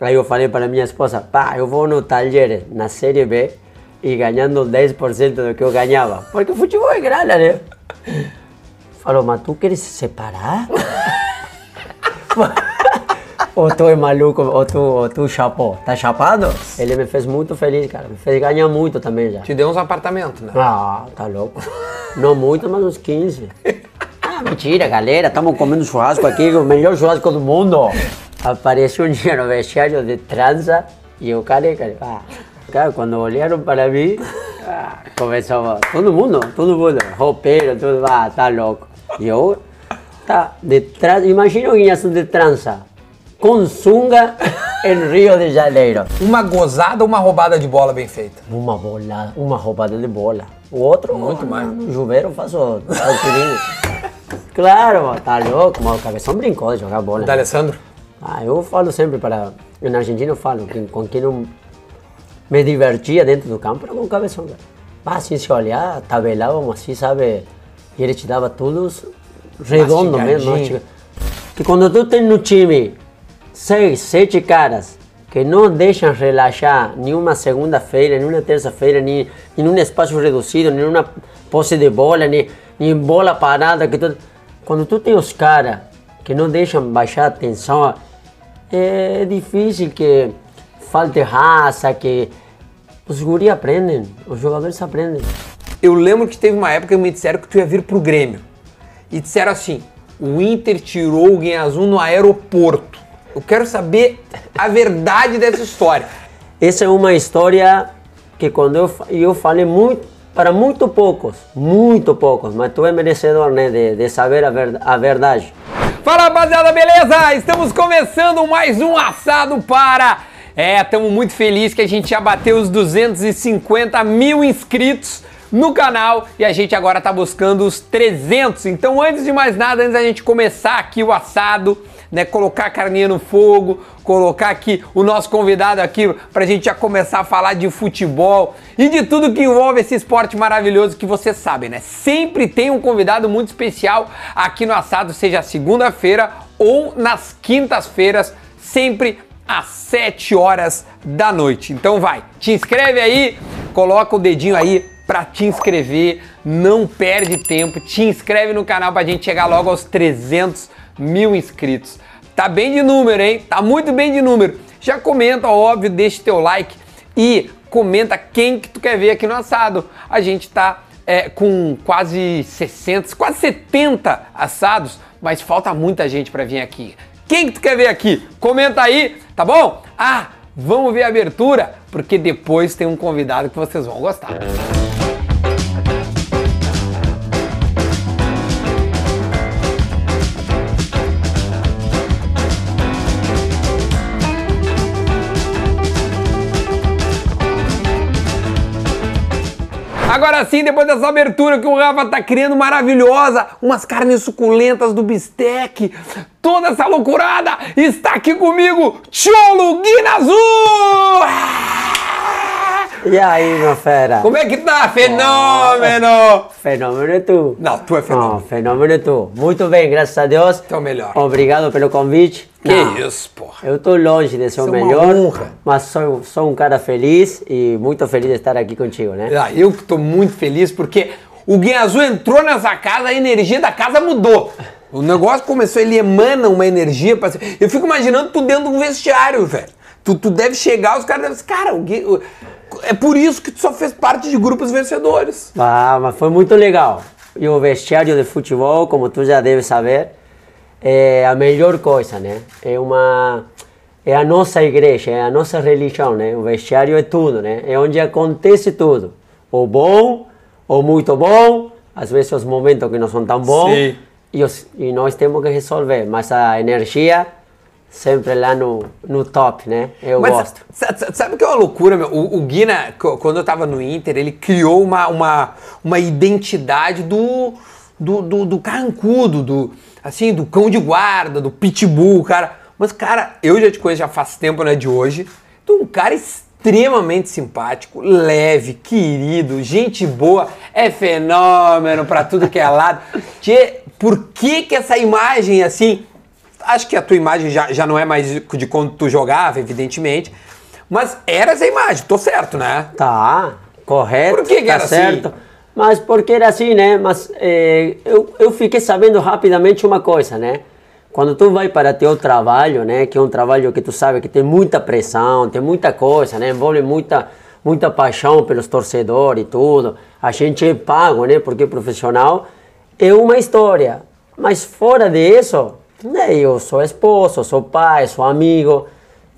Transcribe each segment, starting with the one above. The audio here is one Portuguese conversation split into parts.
Aí eu falei para minha esposa, pá, eu vou no Talheres, na Série B, e ganhando 10% do que eu ganhava. Porque futebol é grana, né? Falou, mas tu queres se separar? ou tu é maluco, ou tu, ou tu chapou. Tá chapado? Ele me fez muito feliz, cara. Me fez ganhar muito também já. Te deu uns apartamentos, né? Ah, tá louco. Não muito, mas uns 15. Ah, mentira, galera. Estamos comendo churrasco aqui, o melhor churrasco do mundo. Apareceu um dia no vestiário de trança e eu careca. Ah, cara, quando olharam para mim, ah, começou todo mundo, todo mundo, roupeiro, tudo, ah, tá louco. E eu, tá, de trança, imagina o guinhaço de trança, com sunga em Rio de Janeiro. Uma gozada ou uma roubada de bola bem feita? Uma bola, uma roubada de bola. O outro, Muito mais. No chuveiro eu faço alpinismo. claro, tá louco, mas o cabeção brincou de jogar bola. Da Alessandro? Ah, eu falo sempre para. Na Argentina eu falo que com quem não me divertia dentro do campo era com o cabeção. cara. Ah, assim, se olhar, tabelávamos assim, sabe? E ele te dava tudo redondo mesmo. Né? Que quando tu tem no time seis, sete caras que não deixam relaxar nenhuma segunda-feira, nenhuma terça-feira, nem em um espaço reduzido, nenhuma posse de bola, nem, nem bola parada. Que tu... Quando tu tem os caras que não deixam baixar a tensão, é difícil que falte raça, que os guri aprendem, os jogadores aprendem. Eu lembro que teve uma época que me disseram que tu ia vir pro Grêmio. E disseram assim: o Inter tirou o Guinha Azul no aeroporto. Eu quero saber a verdade dessa história. Essa é uma história que quando eu, eu falei muito, para muito poucos, muito poucos, mas tu é merecedor né, de, de saber a, ver, a verdade. Fala rapaziada, beleza? Estamos começando mais um assado para. É, estamos muito felizes que a gente já bateu os 250 mil inscritos no canal e a gente agora tá buscando os 300. Então, antes de mais nada, antes da gente começar aqui o assado, né, colocar a carninha no fogo, colocar aqui o nosso convidado aqui pra gente já começar a falar de futebol e de tudo que envolve esse esporte maravilhoso que vocês sabem, né? Sempre tem um convidado muito especial aqui no assado, seja segunda-feira ou nas quintas-feiras, sempre às 7 horas da noite. Então vai, te inscreve aí, coloca o dedinho aí pra te inscrever, não perde tempo, te inscreve no canal pra gente chegar logo aos 300 mil inscritos. Tá bem de número, hein? Tá muito bem de número. Já comenta, óbvio, deixa teu like e comenta quem que tu quer ver aqui no assado. A gente tá é, com quase 60, quase 70 assados, mas falta muita gente pra vir aqui. Quem que tu quer ver aqui? Comenta aí, tá bom? Ah, vamos ver a abertura, porque depois tem um convidado que vocês vão gostar. Agora sim, depois dessa abertura que o Rafa tá criando maravilhosa, umas carnes suculentas do bistec, toda essa loucurada, está aqui comigo, Cholo Guinazu! E aí, meu fera? Como é que tá? Fenômeno! Fenômeno é tu. Não, tu é Não, fenômeno. fenômeno é tu. Muito bem, graças a Deus. Tu é o melhor. Obrigado pelo convite. Que Não, isso, porra. Eu estou longe de ser o é uma melhor, honra. mas sou, sou um cara feliz e muito feliz de estar aqui contigo, né? Ah, eu que tô muito feliz porque o Guinha Azul entrou nessa casa, a energia da casa mudou. O negócio começou, ele emana uma energia. Pra... Eu fico imaginando tu dentro de um vestiário, velho. Tu, tu deve chegar, os caras devem cara, o Gui- o- é por isso que tu só fez parte de grupos vencedores. Ah, mas foi muito legal. E o vestiário de futebol, como tu já deve saber, é a melhor coisa, né? É uma é a nossa igreja, é a nossa religião, né? O vestiário é tudo, né? É onde acontece tudo. O bom, o muito bom, às vezes os momentos que não são tão bons, Sim. e, os- e nós temos que resolver. Mas a energia sempre lá no, no top, né? Eu Mas gosto. sa- sa- sabe o que é uma loucura, meu? O, o Guina, co- quando eu tava no Inter, ele criou uma, uma, uma identidade do, do, do, do carrancudo, do, assim, do cão de guarda, do pitbull, cara. Mas, cara, eu já te conheço já faz tempo, não é de hoje. Tu é um cara extremamente simpático, leve, querido, gente boa, é fenômeno pra tudo que é lado. Tchê, por que que essa imagem, assim, acho que a tua imagem já, já não é mais de quando tu jogava, evidentemente. Mas era essa imagem, tô certo, né? Tá, correto. Por que, que tá era certo. assim? Mas porque era assim, né? Mas eh, eu, eu fiquei sabendo rapidamente uma coisa, né? Quando tu vai para teu trabalho, né? Que é um trabalho que tu sabe que tem muita pressão, tem muita coisa, né? Envolve muita, muita paixão pelos torcedores e tudo. A gente é pago, né? Porque profissional é uma história. Mas fora disso, né? Eu sou esposo, sou pai, sou amigo.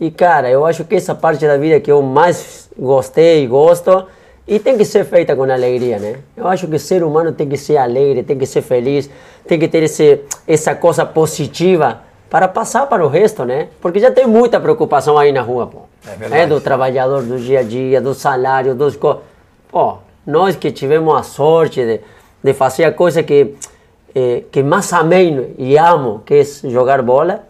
E cara, eu acho que essa parte da vida que eu mais gostei e gosto e tem que ser feita com alegria, né? Eu acho que o ser humano tem que ser alegre, tem que ser feliz, tem que ter esse, essa coisa positiva para passar para o resto, né? Porque já tem muita preocupação aí na rua, pô. É verdade. Do trabalhador, do dia a dia, do salário, dos... co- Pô, nós que tivemos a sorte de, de fazer a coisa que, eh, que mais amei e amo, que é jogar bola,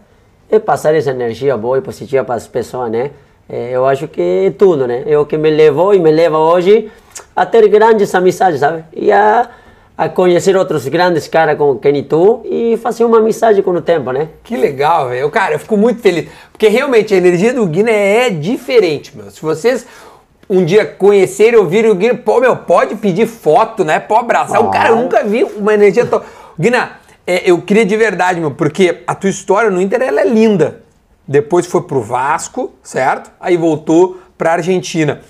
é passar essa energia boa e positiva para as pessoas, né? Eh, eu acho que é tudo, né? É o que me levou e me leva hoje a ter grandes amizades, sabe? E a, a conhecer outros grandes caras como quem tu e fazer uma amizade com o tempo, né? Que legal, velho. Cara, eu fico muito feliz. Porque realmente a energia do Guiné é diferente, meu. Se vocês um dia conhecerem, ouvirem o Guiné, pô, meu, pode pedir foto, né? Pode abraçar. O cara, eu nunca vi uma energia tão. Guiné, é, eu queria de verdade, meu, porque a tua história no Inter ela é linda. Depois foi pro Vasco, certo? Aí voltou pra Argentina.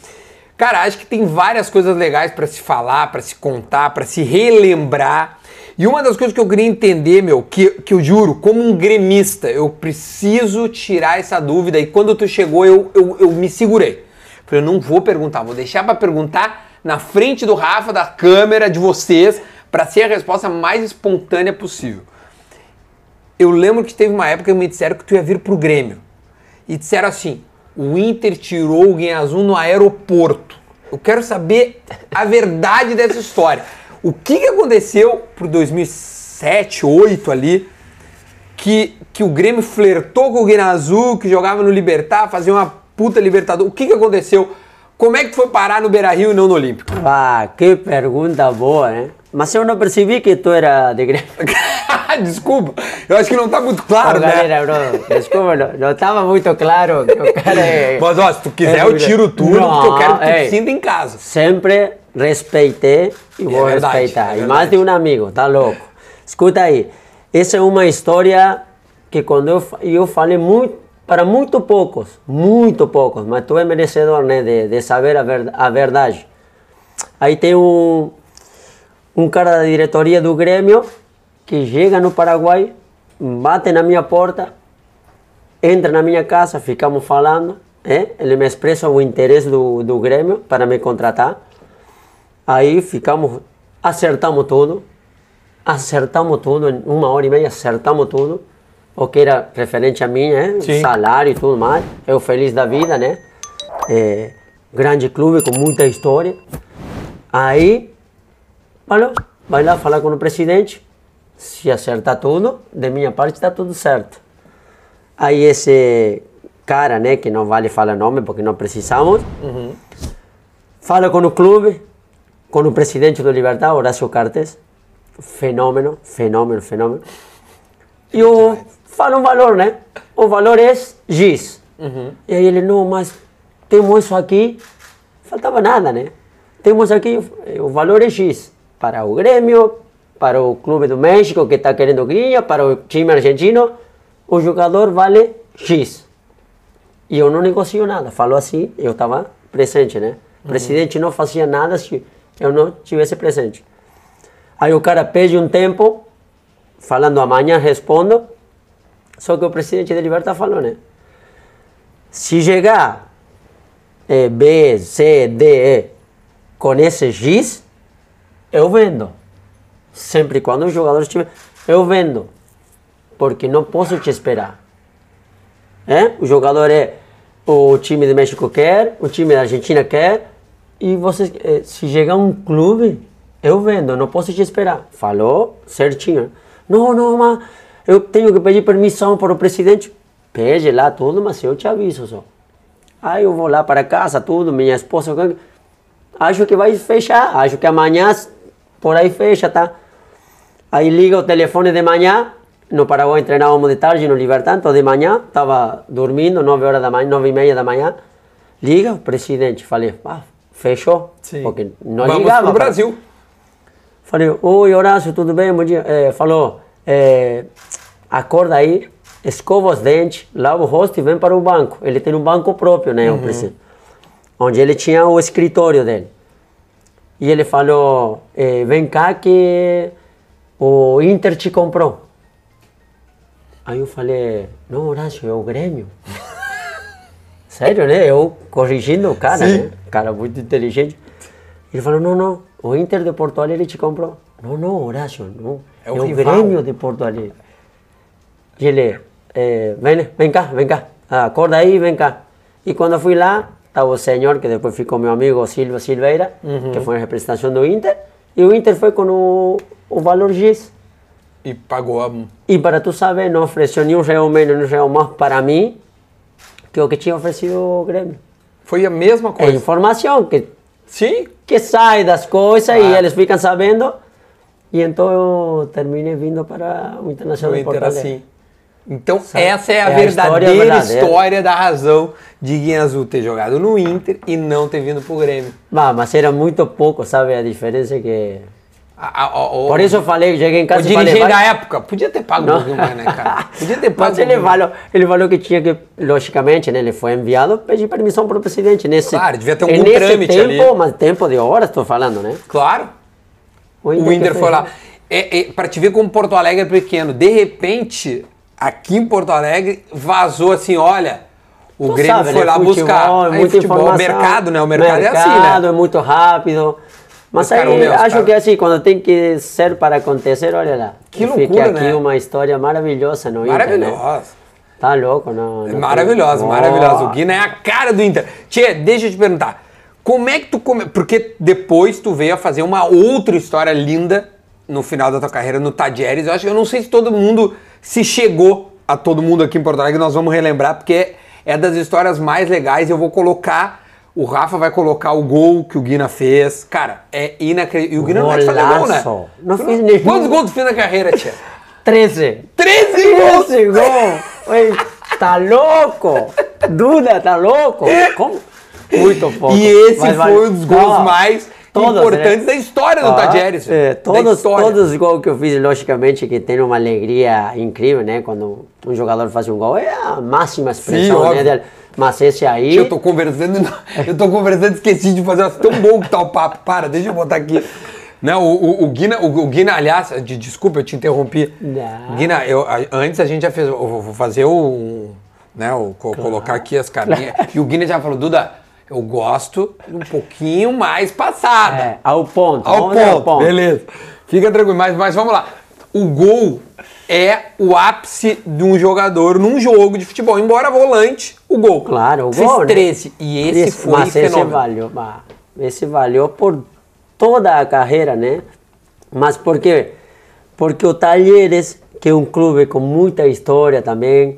Cara, acho que tem várias coisas legais pra se falar, pra se contar, pra se relembrar. E uma das coisas que eu queria entender, meu, que, que eu juro, como um gremista, eu preciso tirar essa dúvida. E quando tu chegou, eu, eu, eu me segurei. Falei, eu não vou perguntar, vou deixar pra perguntar na frente do Rafa, da câmera, de vocês, pra ser a resposta mais espontânea possível. Eu lembro que teve uma época que me disseram que tu ia vir pro Grêmio. E disseram assim: o Inter tirou o Guinha Azul no aeroporto. Eu quero saber a verdade dessa história. O que, que aconteceu pro 2007, 2008 ali, que, que o Grêmio flertou com o Guinha Azul, que jogava no Libertar, fazia uma puta Libertador. O que, que aconteceu? Como é que foi parar no Beira Rio e não no Olímpico? Ah, que pergunta boa, né? Mas eu não percebi que tu era de Grêmio. Desculpa, eu acho que não tá muito claro, Ô, né? galera, bro, desculpa, não, não estava muito claro que o cara é... Mas ó, se tu quiser, é eu tiro tudo, Não, porque eu quero que tu ei, te sinta em casa. Sempre respeitei e vou verdade, respeitar. é e mais de um amigo, tá louco? Escuta aí, essa é uma história que quando eu, eu falei muito, para muito poucos, muito poucos, mas tu é merecedor né, de, de saber a, ver, a verdade. Aí tem um, um cara da diretoria do Grêmio que chega no Paraguai, bate na minha porta, entra na minha casa, ficamos falando, é? ele me expressa o interesse do, do Grêmio para me contratar. Aí ficamos, acertamos tudo, acertamos tudo, em uma hora e meia acertamos tudo, o que era referente a mim, né? Sim. salário e tudo mais, eu feliz da vida, né? É, grande clube com muita história. Aí, falou, vai lá falar com o presidente, se acertar tudo, de minha parte está tudo certo. Aí esse cara, né, que não vale falar nome porque não precisamos, fala com o clube, com o presidente do Libertad, Horácio Cartes, fenômeno, fenômeno, fenômeno. E eu falo um valor, né? O valor é X. E aí ele, não, mas temos isso aqui, faltava nada, né? Temos aqui, o valor é X. Para o Grêmio, para o Clube do México que está querendo Guinha, para o time argentino, o jogador vale X. E eu não negocio nada. Falou assim, eu estava presente, né? O presidente não fazia nada se eu não tivesse presente. Aí o cara pede um tempo, falando amanhã respondo, só que o presidente de Libertad falou, né? Se chegar eh, B, C, D, E com esse X, eu vendo. Sempre quando o jogador estiver, eu vendo. Porque não posso te esperar. É? O jogador é o time de México quer, o time da Argentina quer, e você, eh, se chegar um clube, eu vendo, não posso te esperar. Falou certinho. Não, não, mas eu tenho que pedir permissão para o presidente. Pede lá tudo, mas eu te aviso só. Aí eu vou lá para casa, tudo, minha esposa. Acho que vai fechar, acho que amanhã por aí fecha, tá? Aí liga o telefone de manhã, no Paraguai treinávamos de tarde no Libertad, então de manhã, estava dormindo, 9 horas da manhã, 9 e meia da manhã, liga o presidente, falei, ah, fechou, Sim. porque não Vamos ligava. para- Brasil. Falei, oi Horácio, tudo bem? Bom dia. Eh, falou, eh, acorda aí, escova os dentes, lava o rosto e vem para o banco. Ele tem um banco próprio, né, o presidente. Onde ele tinha o escritório dele. E ele falou, eh, vem cá que o Inter te comprou. Aí eu falei, não Horácio, é o Grêmio. Sério, né? Eu corrigindo o cara, Sim. né? Cara muito inteligente. Ele falou, não, não, o Inter de Porto Alegre te comprou. Não, não, Horácio, não. É É o o, rival. Grêmio de Porto Alegre. E ele, eh, vem, vem cá, vem cá, acorda aí, vem cá. E quando eu fui lá, estava o senhor, que depois ficou meu amigo Silvio Silveira, que foi a representação do Inter, e o Inter foi com o, o valor X. E pagou a. E para tu saber, não ofereceu nem um real menos, nem um real mais para mim, que o que tinha oferecido o Grêmio. Foi a mesma É coisa. informação que, Sim. que sai das coisas e Claro. eles ficam sabendo. E então eu terminei vindo para o Internacional O de Porto Inter Alegre. assim. Então, essa é a É a verdadeira história história, verdadeira. da razão de Guinha Azul ter jogado no Inter e não ter vindo pro Grêmio. Bah, mas era muito pouco, sabe? A diferença é que. A- a- a- o- Por isso eu falei, cheguei em o casa falei. dirigente vai- da época podia ter pago um Não. pouquinho mais, né, cara? Podia ter pago Mas um ele mais. falou, ele falou que tinha que, logicamente, né, ele foi enviado, pedir permissão para o presidente. Nesse, Claro, devia ter é algum nesse trâmite tempo, ali. mas tempo de horas, estou falando, né? Claro. O que Inter foi lá. É, é, para te ver como Porto Alegre é pequeno. De repente, aqui em Porto Alegre, vazou assim, olha, o Tu Grêmio sabe, foi né, lá futebol, buscar. É Aí, muita futebol, informação. mercado, né? O mercado, é assim, Mercado, né? é muito rápido. Mas Os aí, meu, os acho caras- que assim, quando tem que ser para acontecer, olha lá. Que E fica loucura, aqui né? uma história maravilhosa no Inter, né? Maravilhoso. Tá louco, não? não Maravilhoso, Oh. maravilhoso. O Guina é a cara do Inter. Tchê, deixa eu te perguntar. Como é que tu come... Porque depois tu veio a fazer uma outra história linda no final da tua carreira no Tadieres. Eu acho que eu não sei se todo mundo se chegou a todo mundo aqui em Porto Alegre, nós vamos relembrar, porque é das histórias mais legais. Eu vou colocar. O Rafa vai colocar o gol que o Guina fez. Cara, é inacreditável. E o Guina não é fazer gol, né? Não Tu fiz nenhum. Quantos gols tu fez na carreira, Tia? 13. 13 gols! Esse gol! Oi, tá louco? Duda, tá louco? Como? Muito pouco. E esse Mas foi um dos gols mais todos, importantes né? da história do Ah, Tadieres. é, todos, os gols que eu fiz, logicamente, que tem uma alegria incrível, né? Quando um jogador faz um gol, é a máxima expressão, óbvio. né? dele. Mas esse aí... Eu tô conversando, eu tô conversando, esqueci de fazer. Tão bom que tá o papo. Para, deixa eu botar aqui. Não, o, o, o Guina, o, o Guina, aliás, de- desculpa, eu te interrompi. Não. Guina, eu, a- antes a gente já fez, eu vou fazer o, né, o, co- colocar aqui as carinhas. E o Guina já falou, Duda, eu gosto um pouquinho mais passada. É, ao ponto. Ao ao ponto. Beleza. Fica tranquilo, mas, mas vamos lá. O gol é o ápice de um jogador num jogo de futebol. Embora volante, o gol. Claro, o Fez gol, né? 13. E esse Esse- foi mas esse fenômeno. valeu, bah, esse valeu por toda a carreira, né? Mas por quê? Porque o Talheres, que é um clube com muita história também,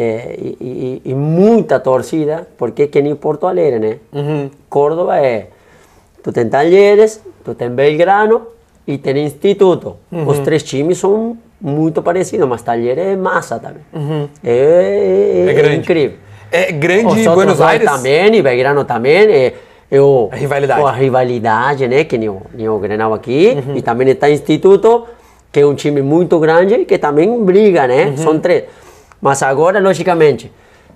é, e, e- e muita torcida, porque é que nem Porto Alegre, né? Uhum. Córdoba é, tu tem Talheres, tu tem Belgrano e tem Instituto. Uhum. Os três times são muito parecidos, mas Talheres é massa também. É, é- Uhum. É é grande. incrível. É Os grande outros Buenos Aires. também, e Belgrano também. É, é o, A rivalidade. A rivalidade, né? Que nem o, nem o Grenal aqui. Uhum. E também está Instituto, que é um time muito grande e que também briga, né? Uhum. São três. Mas agora, logicamente,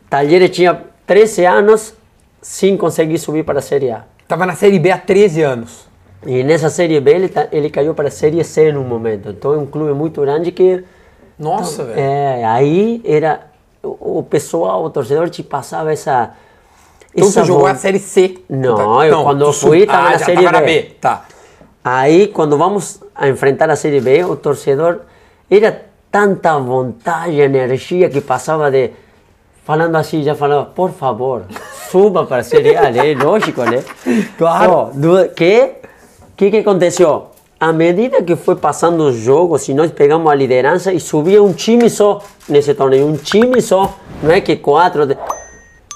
Talheres tinha 13 anos sem conseguir subir para a Série A. Tava na Série B há 13 anos. E nessa Série B ele, tá- ele caiu para a Série C num momento. Então é um clube muito grande que Nossa, velho. é, aí era o, o pessoal, o torcedor te passava essa. Então essa tu jogou a Série C. Não, eu quando tu fui, sub- tava ah, na Série tava B. B. Tá. Aí quando vamos a enfrentar a Série B, o torcedor era tanta vontade, energia que passava de falando assim, já falava, por favor, suba para a Série A, né? Lógico, né? Claro. Do- que que que aconteceu? À medida que foi passando os jogos, e nós pegamos a liderança e subia um time só nesse torneio, um time só, não é que quatro,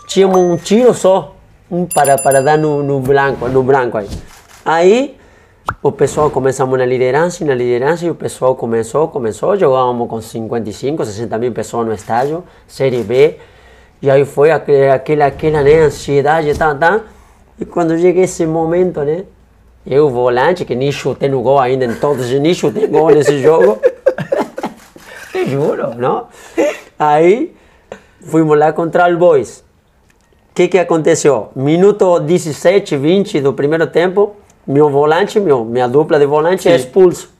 tínhamos um tiro só, um para, para dar no, no branco, no branco aí. Aí o pessoal começamos na liderança, na liderança, e o pessoal começou, começou, jogávamos com 55, 60 mil pessoas no estádio, Série B, e aí foi aquela, aquela, aquela né, ansiedade, tá, tá, e quando chega esse momento, né, eu volante, que nem chutei no gol ainda, em todos, nem chutei gol nesse jogo, te juro, não? Aí, fomos lá contra o Boys. O que que aconteceu? Minuto 17, 20 do primeiro tempo, meu volante, meu, minha dupla de volante é expulso.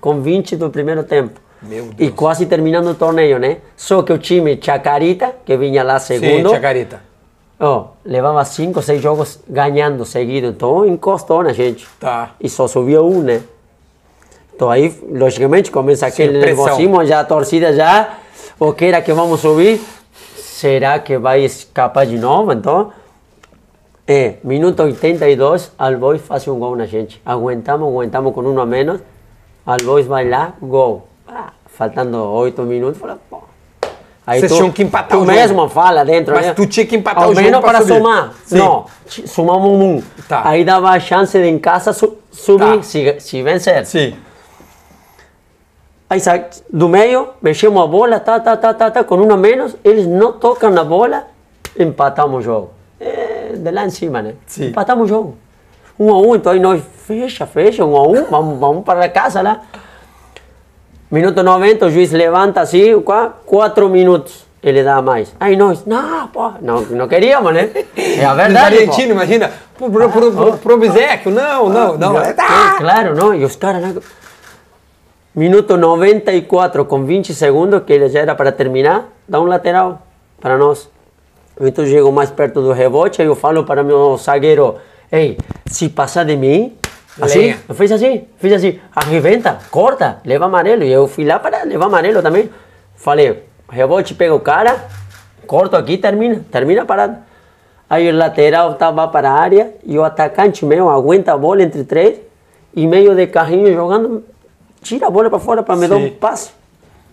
Com 20 do primeiro tempo. Meu E quase terminando o torneio, né? Só que o time Chacarita, que vinha lá Sim, segundo, tia Carita. ó, levava 5, 6 jogos ganhando seguido. Então encostou na gente. Tá. E só subia um, né? Então aí, logicamente, começa aquele nervosismo, já a torcida já, o que era que vamos subir? Será que vai escapar de novo? Então, é, minuto 82, Albois faz um gol na gente. Aguentamos, aguentamos com um a menos. Albois vai lá, gol. Ah, faltando 8 minutos, fala, pô. Aí Vocês tinham que empatar tu o jogo. mesmo fala dentro, Mas né? tu tinha que empatar Ao o jogo menos para subir. somar. Sim. Não, sumamos um. Tá. Aí dava a chance de em casa su- subir, Tá. se, se vencer. Sim. Aí sai do meio, mexemos a bola, tá, tá, tá, tá, tá, com um a menos, eles não tocam na bola, empatamos o jogo. De lá em cima, né? Sim. Empatamos o jogo. Um a um, então aí nós, fecha, fecha, um a um, vamos, vamos para casa lá. Minuto 90, o juiz levanta assim, qua- quatro minutos, ele dá mais. Aí nós, não, pô, não, não queríamos, né? É a verdade, pô. argentinos, imagina. Pro, pro, pro, pro, pro obséquio, não, não, não. É, Ah! claro, não? E os caras lá. Minuto 94, com 20 segundos, que ele já era para terminar, dá um lateral para nós. Então chego mais perto do rebote, aí eu falo para meu zagueiro: Ei, se passar de mim, assim, Lenha. eu fiz assim, fiz assim, arrebenta, corta, leva amarelo. E eu fui lá para levar amarelo também. Falei: rebote, pega o cara, corto aqui, termina, termina parado. Aí o lateral estava para a área e o atacante meu aguenta a bola entre três e meio de carrinho jogando, tira a bola para fora para me dar um Sim. passe.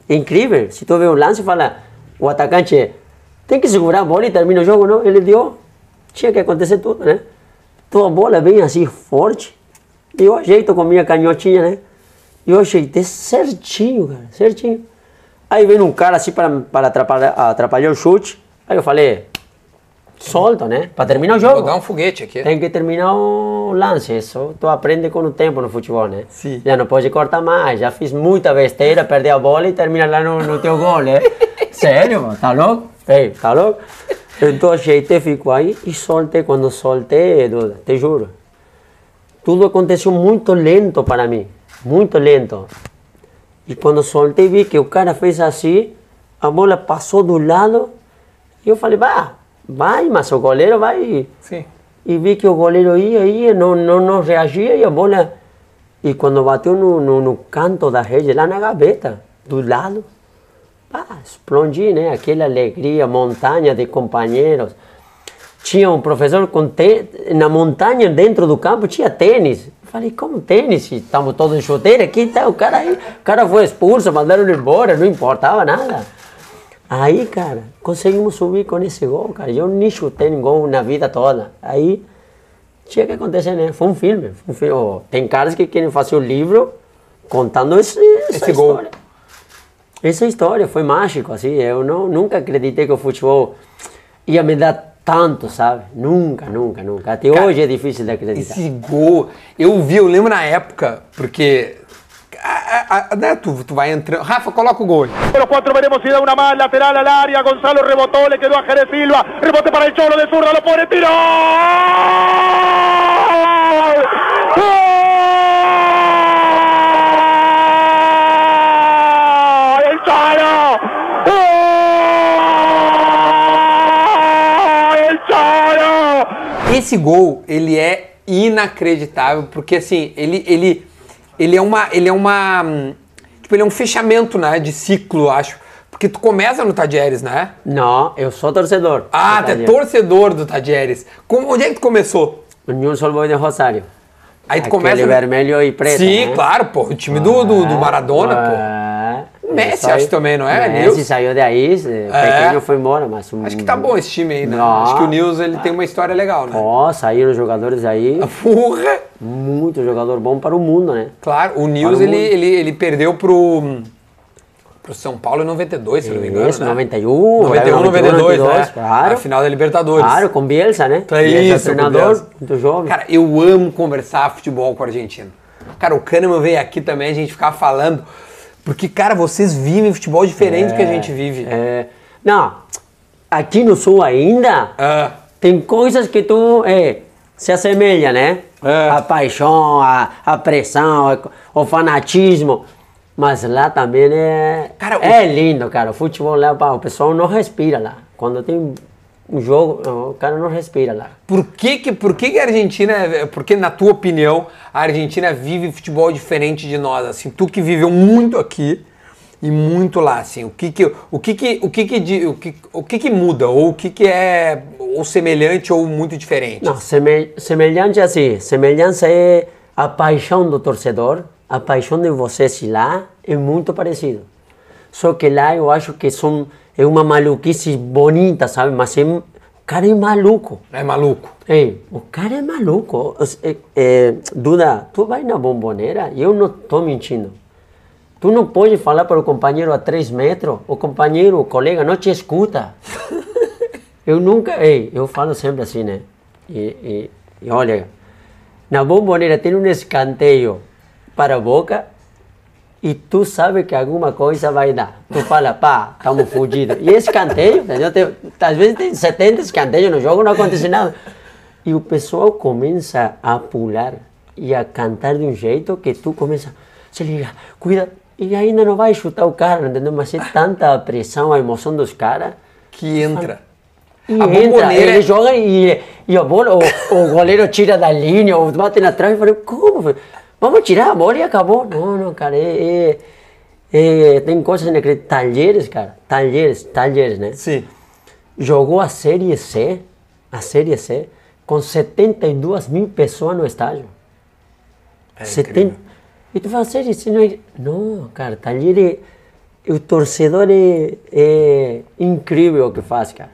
É incrível. Se tu vê o lance, fala, o atacante tem que segurar a bola e termina o jogo, não? Ele deu, tinha que acontecer tudo, né? Então a bola vem assim forte e eu ajeito com minha canhotinha, né? E eu ajeitei certinho, cara, certinho. Aí vem um cara assim para, para atrapalhar, atrapalhar o chute. Aí eu falei, solta, né? Para terminar o jogo. Vou dar um foguete aqui. Tem que terminar o lance, isso tu aprende com o tempo no futebol, né? Sim. Já não pode cortar mais, já fiz muita besteira, perder a bola e termina lá no, no teu gol, né? Sério, mano? tá louco? Ei, tá louco? Então ajeitei, fico aí e soltei. Quando soltei, Duda, te juro, tudo aconteceu muito lento para mim, muito lento. E quando soltei, vi que o cara fez assim, a bola passou do lado, e eu falei, vá, vai, mas o goleiro vai. Sim. E vi que o goleiro ia, ia, não, não, não reagia e a bola. E quando bateu no, no, no canto da rede, lá na gaveta, do lado, pá, explodi, né? Aquela alegria, montanha de companheiros. Tinha um professor com na montanha, dentro do campo, tinha tênis. Falei, como tênis? Estamos todos em chuteira, aqui tá o cara aí. O cara foi expulso, mandaram ele embora, não importava nada. Aí, cara, conseguimos subir com esse gol, cara. Eu nem chutei em gol na vida toda. Aí, tinha que acontecer, né? Foi um filme. Foi um filme. Oh, Tem caras que querem fazer um livro contando esse, Esse gol. história. Essa história foi mágico, assim. Eu não, nunca acreditei que o futebol ia me dar tanto, sabe? Nunca, nunca, nunca. Até Cara, hoje é difícil de acreditar. Esse gol, eu vi, eu lembro na época, porque. a- a- a- né, tu, tu vai entrando. Rafa, coloca o gol. Los cuatro veremos si da una más lateral al área. Gonzalo rebotó, le quedó a Jerez Silva. Rebote para el Cholo de zurda, lo pone, tiro. ¡Gol! ¡El Cholo! ¡Gol! ¡El Cholo! Esse gol, ele é inacreditável, porque assim, ele, ele, ele é uma. Ele é uma. hum, Tipo, ele é um fechamento, né? De ciclo, acho. Porque tu começa no Tadieres, né? Não, eu sou torcedor. Ah, tu é torcedor do Tadieres. Como, onde é que tu começou? União Solboi de Rosário. Aí tu Aquele começa. vermelho e preto, Sim, né? claro, pô. O time do, do, do Maradona, pô. pô. O Messi, Ele acho também, não é? O Messi Nils? saiu daí, eh, pequeno foi embora, mas... um- Acho que tá bom esse time aí, né? Não. Acho que o Nils ele tem uma história legal, né? Ó, saíram jogadores aí, Porra! muito jogador bom para o mundo, né? Claro, o Nils o ele, ele, ele perdeu pro, pro São Paulo em 92, se não me engano. Isso, né? 91, 91, 92, né? claro. A final da Libertadores. Claro, com Bielsa, né? Então é Bielsa isso, treinador, muito jovem. Cara, eu amo conversar futebol com o argentino. Cara, o Kahneman veio aqui também, a gente ficava falando. Porque, cara, vocês vivem futebol diferente do que a gente vive. É, não, aqui no Sul ainda, Ah, tem coisas que tu é, se assemelha, né? É. A paixão, a, a pressão, o fanatismo. Mas lá também é. Cara, o- é lindo, cara. O futebol lá, o pessoal não respira lá. Quando tem um jogo, o cara não respira lá. por que que, por que que a Argentina, é- porque na tua opinião, a Argentina vive futebol diferente de nós? Assim, tu que viveu muito aqui e muito lá, assim, o que que, o que que, o que que, o que, o que que muda? Ou o que que é ou semelhante ou muito diferente? Não, seme, semelhante assim, semelhança é a paixão do torcedor, a paixão de vocês lá é muito parecido. Só que lá eu acho que são, é uma maluquice bonita, sabe? Mas é, o cara é maluco. É maluco? Ei, o cara é maluco. É- é, Duda, tu vai na bomboneira e eu não estou mentindo. Tu não pode falar para o companheiro a três metros, o companheiro, o colega não te escuta. eu nunca, ei, eu falo sempre assim, né? E, e, e olha, na bomboneira tem um escanteio para a boca e tu sabe que alguma coisa vai dar. Tu fala, pá, estamos fugidos. E escanteio, entendeu? Tem, às vezes tem 70 escanteios no jogo, não acontece nada. E o pessoal começa a pular e a cantar de um jeito que tu começa, se liga, cuida, e ainda não vai chutar o cara, entendeu? Mas é tanta a pressão, a emoção dos caras. Que entra. E A entra, bomboneira- ele joga e, e a bola, o, o goleiro tira da linha, ou bate na trave. Eu falei, como? Vamos tirar a bola e acabou. Não, não, cara, é, é- é- tem coisas inacreditáveis. Talheres, cara, talheres, talheres, né? Sim. Jogou a Série C, a Série C, com 72 mil pessoas no estádio. É 70. E tu fala, Série C não é... Não, cara, Talheres, o torcedor é, é incrível o que faz, cara.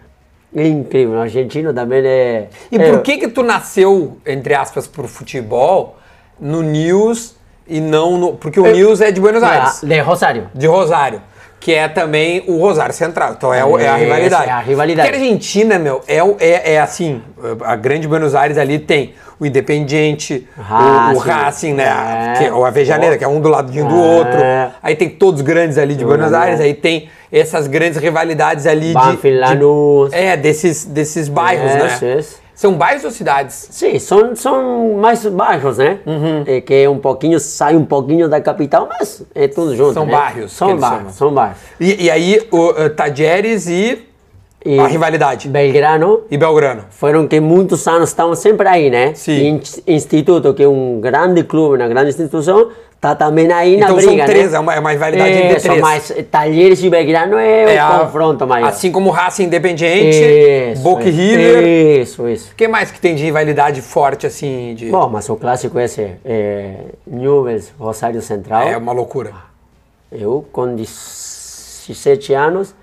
É incrível, o argentino também é... E é, por que que tu nasceu, entre aspas, pro futebol no News e não no... Porque o News é de Buenos Aires, De Rosário. de Rosário, que é também o Rosário Central. Então é, o- é a rivalidade. é a rivalidade. Porque a Argentina, meu, é, é, é assim, a grande Buenos Aires ali tem o Independiente, o, o Racing. Racing, né? É. Que é o Avejaneira, que é um do ladinho do É. outro. Aí tem todos grandes ali de Buenos Buenos Aires, aí tem essas grandes rivalidades ali de- Banfield, de... Lanús. É, desses, desses bairros, Isso, né? isso. São bairros ou cidades? Sim, são, são mais baixos, né? Uhum. É que é um pouquinho, sai um pouquinho da capital, mas é tudo junto, São né? bairros São bairros, chamam. são bairros. E, e aí, o uh, Tajeres e, E a rivalidade. Belgrano E Belgrano. foram que muitos anos estavam sempre aí, né? Sim. In- Instituto, que é um grande clube, uma grande instituição, está também aí na Então são briga, três, né? é uma- é uma rivalidade entre Isso, três. mas Talheres e Belgrano é, É o confronto maior. Assim como Racing Independiente, Isso, Boca e isso, River. Isso, isso. O que mais que tem de rivalidade forte, assim, de... Bom, mas o clássico é esse, é Newell's, Rosário Central. É uma loucura. Eu, com 17 anos,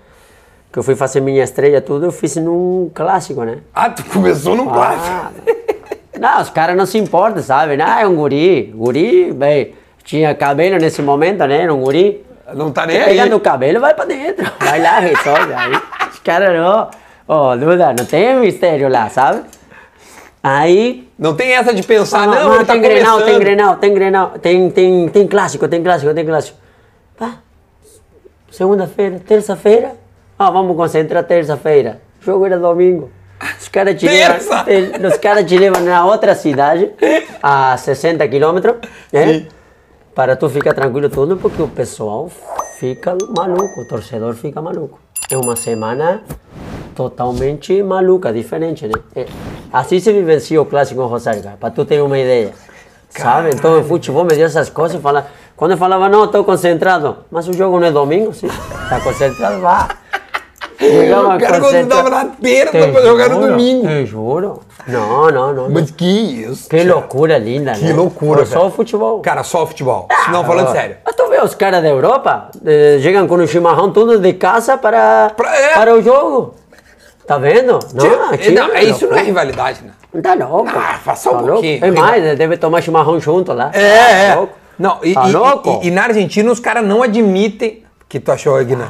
que eu fui fazer minha estreia tudo, eu fiz num clássico, né? Ah, tu começou clássico. Ah, não, os caras não se importam, sabe? Ah, é um guri. Guri, bem, tinha cabelo nesse momento, né? Era um guri. Não tá nem aí. no cabelo, vai pra dentro. Vai lá, resolve. Aí, os caras não. Ô, Duda, não tem mistério lá, sabe? Aí. Não tem essa de pensar, Ah, não, ele tá tem Grenal, tem Grenal, tem Grenal. Tem, tem, tem clássico, tem clássico, tem clássico. Pá. Segunda-feira, terça-feira. Ah, vamos concentrar terça-feira. O jogo era domingo. Os caras te levam, os caras te levam na outra cidade, a 60 quilômetros, né? Sim. Para tu ficar tranquilo tudo, porque o pessoal fica maluco, o torcedor fica maluco. É uma semana totalmente maluca, diferente, né? É, assim se vivencia o clássico em Rosário, cara, para tu ter uma ideia. Sabe? Então o futebol me deu essas coisas, fala, quando eu falava, não, estou concentrado, mas o jogo não é domingo, sim, está concentrado, vá. Chegamos O cara quando tava na terça Te pra jogar no domingo. Te juro. Não, não, não. Mas que isso? Que loucura linda, Que né? loucura, Só velho. o futebol. Cara, só o futebol. Não, falando sério. Mas tu vê os caras da Europa, eh, chegam com o chimarrão tudo de casa para, Pra- é. para o jogo. Tá vendo? Não, aqui não, é isso não é rivalidade, né? Tá louco. Ah, só um tá louco. pouquinho. É mais, né? deve tomar chimarrão junto lá. É, Tá é. louco. Não, e, Tá e- louco? e- e na Argentina os caras não admitem que tu achou Guiné.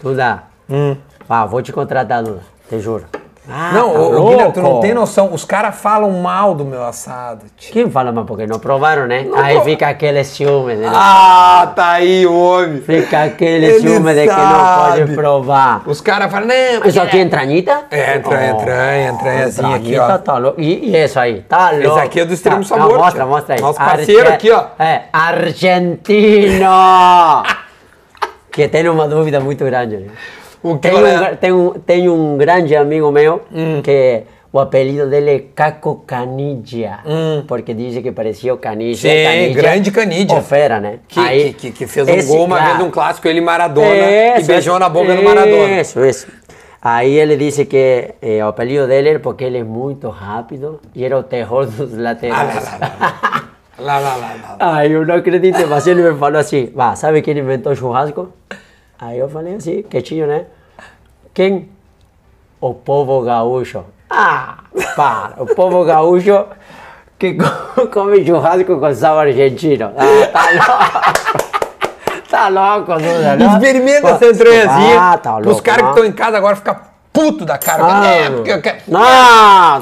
Tu dá. Hum. Ah, vou te contratar, Lula. Te juro. Ah, não, tá ô, Guiné, tu não tem noção. Os caras falam mal do meu assado. tia. Quem fala mais porque não provaram, né? Aí pro- fica aquele ciúme, né? Ah, tá aí o homem. Fica aquele Ele ciúme de que não sabe. pode provar. Os caras falam, não, Isso aqui é entranhita? É, entranha, entranha, entranhazinha aqui, ó. Tá louco. E, e isso aí, tá louco. aqui é do Extremo Tá, Sabor, não, mostra, tia. mostra aí. Nosso parceiro aqui, ó. É, argentino. que tem uma dúvida muito grande. Né? O Tem um, tem, um, tem um grande amigo meu Hum. que o apelido dele é Caco Canidia. Porque diz que parecia o Canidia. Hum. Sim, Canidia, grande Canidia. o fera, né? Que, Aí, que, que, fez um gol uma vez num clássico, ele Maradona, e isso, beijou na boca do Maradona. Isso, isso. Aí ele disse que eh, o apelido dele é porque ele é muito rápido e era o terror dos Ah, lá, laterais. lá, lá. Lá, lá, lá, lá. Aí eu não acredito, mas ele me falou assim, vá, sabe quem inventou o churrasco? Aí eu falei assim, quietinho, né? Quem? O povo gaúcho. Ah, para, o povo gaúcho que co- come churrasco com sabor argentino. Ah, tá louco. Tá louco, Duda, não? Experimenta essa Ah, entranhazinha. tá Os louco. caras que estão em casa agora ficam puto da cara. Ah, é, porque eu quero... Não,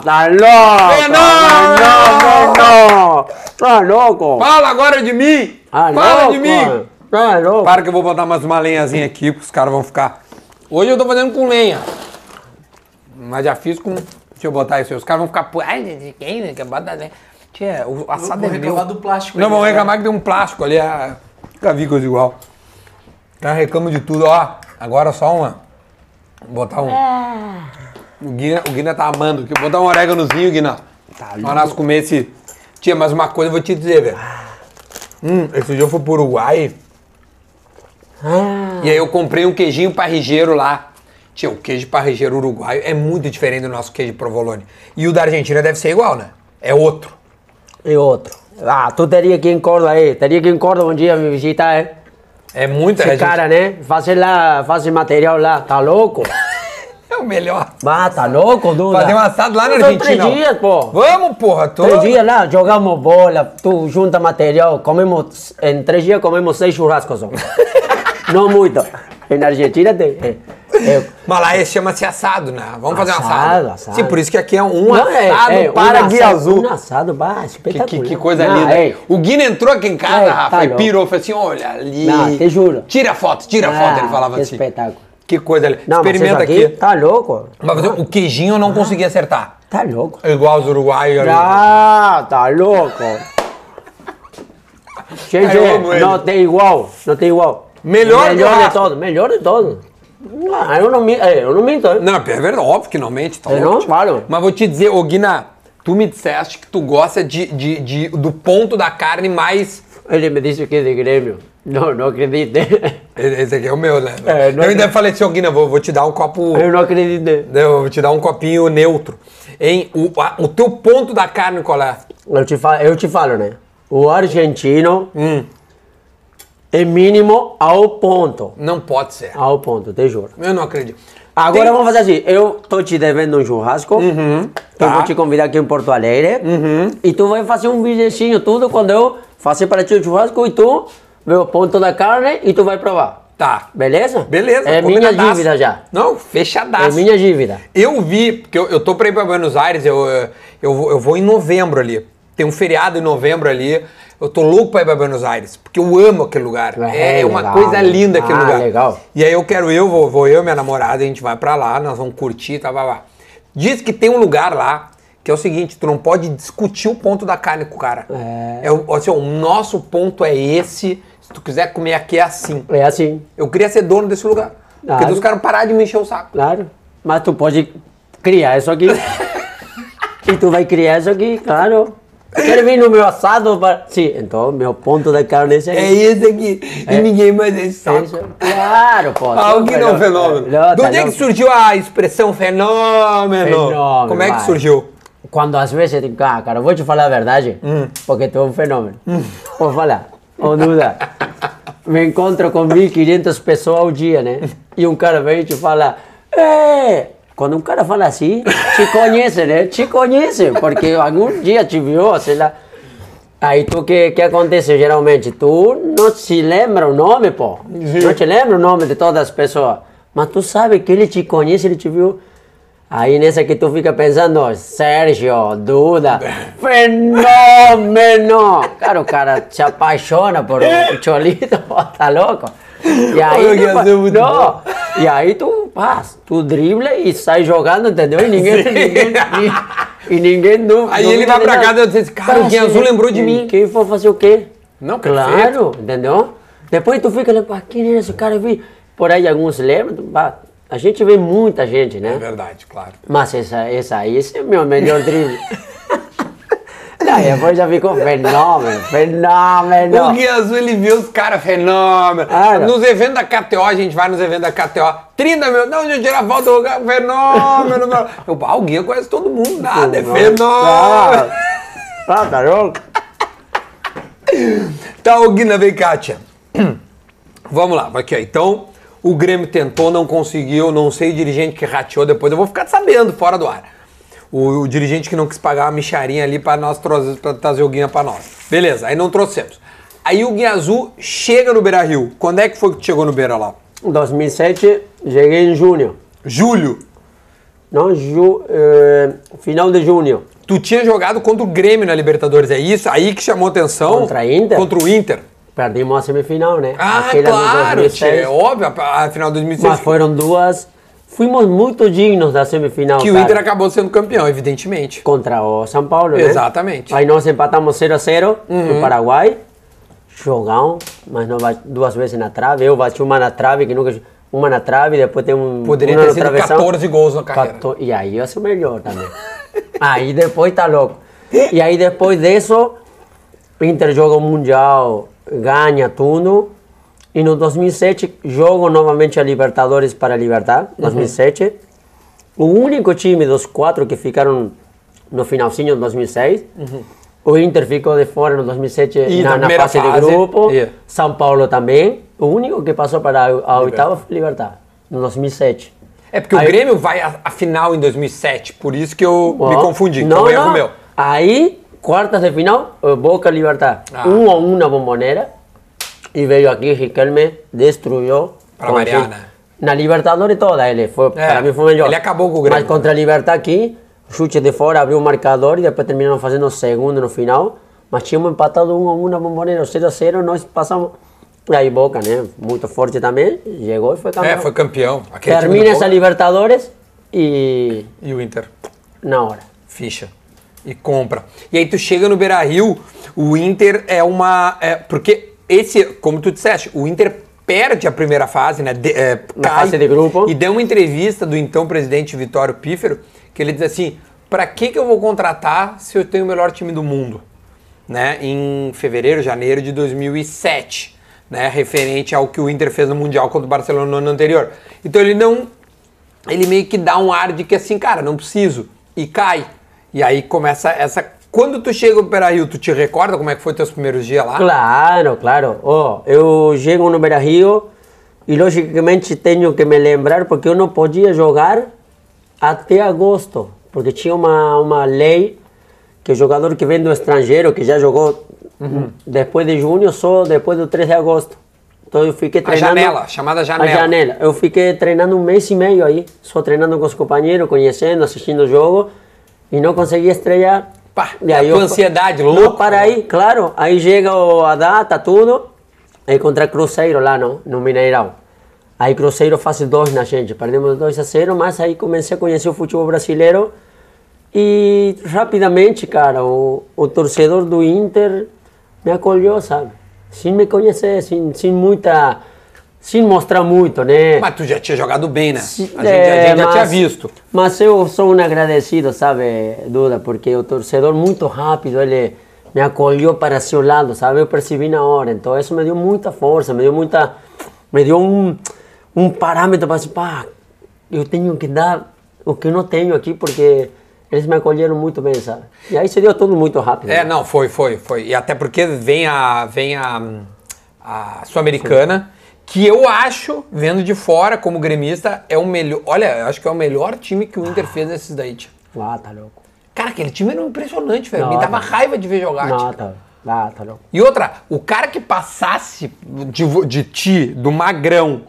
tá louco. É, não, não, não, não. Tá louco. Fala agora de mim! Tá Fala louco. de mim! Tá louco. Para que eu vou botar mais uma lenhazinha aqui, porque os caras vão ficar. Hoje eu tô fazendo com lenha. Mas já fiz com. Deixa eu botar isso aí. Os caras vão ficar. Ai, quem né, que bota lenha? Tia, o assado vou é meu. reclamar do plástico Não, vão né? reclamar que tem um plástico ali. É... Nunca vi coisa igual. Tá reclamo de tudo, ó. Agora só uma. Vou botar um. O Guina, o Guina tá amando. Vou botar um oréganozinho, Guina. Tá Pra nós comer esse. Tia, mas uma coisa eu vou te dizer, velho. Hum, esse dia eu fui pro Uruguai. E aí eu comprei um queijinho parrigeiro lá. Tia, o queijo parrigeiro uruguaio é muito diferente do nosso queijo provolone. E o da Argentina deve ser igual, né? É outro. E outro. Ah, tu teria que ir em Córdoba aí. Teria que ir em Córdoba um dia me visitar, hein? É muito Esse cara, né? Fazer lá, fazer material lá. Tá louco? É o melhor. Ah, tá louco, Duda? Fazer um assado lá na Argentina. três dias, pô. Vamos, porra. Tô... Três dias lá, jogamos bola, tu junta material, comemos, em três dias comemos seis churrascos. Não muito. E na Argentina tem. É, é, Mas lá esse chama-se assado, né? Vamos fazer um Assado, assado. assado. Sim, por isso que aqui é um não, é- assado é, para um Guia assado- Azul. Um assado, bah, Que, espetacular. que, que coisa Não, linda. é. O Guina entrou aqui em casa, É, Rafa, tá e pirou. Falou assim: olha ali. Não, te juro. Tira foto, tira Ah, foto. Ele falava que assim. espetáculo. Que coisa linda. Não, Experimenta isso aqui. Tá louco? Mas você- o queijinho eu não consegui acertar. Tá louco. Igual os uruguaios. ali. Ah, tá louco. Gente, não tem igual, não tem igual. Melhor melhor de todo, melhor de todo. Ah, eu não, é, eu não minto. Não, é verdade, óbvio que não mente, tá Eu não falo. Mas vou te dizer, ô Guina, tu me disseste que tu gosta de, de, de- do ponto da carne mais. Ele me disse que é de Grêmio. Não, não acredito. Esse aqui é o meu, né? É, não eu ainda falei assim, ô Guina, vou, vou te dar um copo. Eu não acredito. Eu vou te dar um copinho neutro. Hein? O, a- o teu ponto da carne qual é? Eu te falo, eu te falo né? O argentino Hum. É mínimo ao ponto. Não pode ser. Ao ponto, te juro. Eu não acredito. Agora Tem- vamos fazer assim, eu tô te devendo um churrasco, eu tá. vou te convidar aqui em Porto Alegre, e tu vai fazer um videozinho tudo quando eu fazer para ti o churrasco e tu vê o ponto da carne e tu vai provar. Tá. Beleza? Beleza. É minha dívida já. Não, É fechadaço. minha dívida. Eu vi, porque eu, eu tô pra ir pra Buenos Aires, eu, eu, eu vou em novembro ali. Tem um feriado em novembro ali. Eu tô louco pra ir pra Buenos Aires, porque eu amo aquele lugar. É, É, uma legal. coisa linda aquele Ah, lugar. legal. E aí eu quero eu, vou, vou eu e minha namorada, a gente vai pra lá, nós vamos curtir, tá, tá, tá. Diz que tem um lugar lá que é o seguinte, tu não pode discutir o ponto da carne com o cara. É. o- assim, o nosso ponto é esse, se tu quiser comer aqui é assim. É assim, Eu queria ser dono desse lugar. Porque Claro. os caras parar de me encher o saco. claro. Mas tu pode criar isso aqui. e tu vai criar isso aqui, claro. Quer vir no meu assado? Para... Sim, então meu ponto de carne é esse É aqui. esse aqui. E ninguém mais é esse É saco. isso. Claro, pô. Alguém não é fenômeno. Não, De tá onde é que surgiu a expressão fenômeno? Fenômeno, Como é que surgiu? Quando às vezes, eu digo, ah, cara, vou te falar a verdade, porque tu é um fenômeno. Vou falar, ô Duda, me encontro com 1.500 pessoas ao dia, né? E um cara vem e te fala, é... Quando um cara fala assim, te conhece, né? Te conhece, porque algum dia te viu, sei lá. Aí tu, que que acontece geralmente? Tu não se lembra o nome, pô. Não te lembra o nome de todas as pessoas. Mas tu sabe que ele te conhece, ele te viu. Aí nessa que tu fica pensando, Sérgio, Duda, fenômeno! Cara, o cara se apaixona por um cholito, tá louco? E aí, tu, não, e aí tu, paz, tu dribla e sai jogando, entendeu? E ninguém, ninguém, e, e ninguém du- Aí ele vai pra casa e diz, cara, o Guiazul lembrou de mim. Quem for fazer o quê? Não, Claro, entendeu? Depois tu fica, pá, quem é esse cara? Eu vi por aí alguns lembram, a gente vê muita gente, É né? verdade, claro. Mas essa, essa aí, esse é o meu melhor drible. Não, depois já ficou fenômeno, fenômeno. O Guia Azul, ele vê os caras fenômeno. Ah, nos eventos da KTO, a gente vai nos eventos da KTO. 30 mil, não, onde tirar do lugar, fenômeno. Eu, ah, o Guia conhece todo mundo, nada, é fenômeno. Ah, tá louco? Tá, ô Guina, vem cá, tia. Vamos lá, aqui, ó. Então, o Grêmio tentou, não conseguiu, não sei o dirigente que rateou depois, eu vou ficar sabendo fora do ar. O, o dirigente que não quis pagar uma micharinha ali para nós trazer, pra trazer o Guinha para nós. Beleza, aí não trouxemos. Aí o Guinha Azul chega no Beira Rio. Quando é que foi que chegou no Beira lá? Em 2007, cheguei em junho. Julho. Não, ju, eh, final de junho. Tu tinha jogado contra o Grêmio na Libertadores, é isso? Aí que chamou atenção? Contra a Inter? Contra o Inter. Perdimos a semifinal, né? Ah, Aquela claro, 2006. tia, é óbvio, a, a final de 2006. Mas foram duas. Fomos muito dignos da semifinal. que o cara. Inter acabou sendo campeão, evidentemente. Contra o São Paulo, né? Exatamente. Aí nós empatamos 0 a 0 no Paraguai. Jogão, mas não bate duas vezes na trave. Eu bati uma na trave, que nunca. Uma na trave, depois tem um. Poderia ter sido travessão. 14 gols na carreira. 14 E aí ia ser o melhor também. aí depois tá louco. E aí depois disso, o Inter joga o Mundial, ganha tudo. E no 2007 jogo novamente a Libertadores para Libertar, 2007. O único time dos quatro que ficaram no finalzinho de 2006. O Inter ficou de fora no 2007 E na na, primeira fase, de fase, grupo. é. São Paulo também. O único que passou para a, a oitava foi Libertar, no 2007. É porque o Aí- Grêmio vai à, final em 2007, por isso que eu me Ó, confundi, que não, não. meu. Aí, quartas de final, eh, Boca Libertar. Ah. Um a um na bomboneira. E veio aqui, Riquelme destruiu. Variar, gente- né? Na Libertadores toda, ele foi, É, para mim foi melhor. ele acabou com o Grêmio. Mas contra a Libertar aqui, chute de fora, abriu o marcador e depois terminaram fazendo o segundo no final. Mas tínhamos empatado um a um na bomboneira, 0 a 0 nós passamos. Aí Boca, né? Muito forte também, chegou e foi campeão. É, foi campeão. Aquele Termina essa Libertadores e E o Inter, na hora. ficha. E compra. E aí tu chega no Beira-Rio, o Inter é uma... é, porque esse, como tu disseste, o Inter perde a primeira fase, né? de- é, Na cai. fase de grupo. E deu uma entrevista do então presidente Vitório Pífero, que ele diz assim, pra que que eu vou contratar se eu tenho o melhor time do mundo? né, em fevereiro, janeiro de 2007, né, referente ao que o Inter fez no Mundial contra o Barcelona no ano anterior. Então ele não, ele meio que dá um ar de que assim, cara, não preciso, e cai. E aí começa essa... Quando tu chega no Beira-Rio, tu te recorda como é que foi teus primeiros dias lá? Claro, claro. Oh, eu chego no Beira Rio e logicamente tenho que me lembrar porque eu não podia jogar até agosto, porque tinha uma, uma lei que o jogador que vem do estrangeiro, que já jogou depois de junho, só depois do 3 de agosto. Então eu fiquei A treinando... janela, chamada janela. A janela. Eu fiquei treinando um mês e meio aí, só treinando com os companheiros, conhecendo, assistindo o jogo e não consegui estrear. Pá, E a tua eu- ansiedade, Não, louco. para aí, claro. Aí chega a data, tudo. Aí contra Cruzeiro lá no, no Mineirão. Aí Cruzeiro faz dois na gente. Perdemos 2 a 0, mas aí comecei a conhecer o futebol brasileiro. E rapidamente, cara, o, o torcedor do Inter me acolheu, sabe? Sem me conhecer, sem, sem muita. Sem mostrar muito, né? Mas tu já tinha jogado bem, né? A gente, é, a gente já mas- tinha visto. Mas eu sou um agradecido, sabe, Duda, porque o torcedor muito rápido, ele me acolheu para seu lado, sabe? Eu percebi na hora, então isso me deu muita força, me deu muita, me deu um, um parâmetro para assim, pá, eu tenho que dar o que eu não tenho aqui, porque eles me acolheram muito bem, sabe? E aí se deu tudo muito rápido. É, né? não, foi, foi, foi. E até porque vem a, vem a, a Sul-Americana, que eu acho, vendo de fora como gremista, é o melhor. Olha, eu acho que é o melhor time que o Inter fez desses daí, tia. Ah, tá louco. Cara, aquele time era impressionante, velho. Me dava tá. raiva de ver jogar. Não, tá, ah, tá louco. E outra, o cara que passasse de, de ti, do Magrão,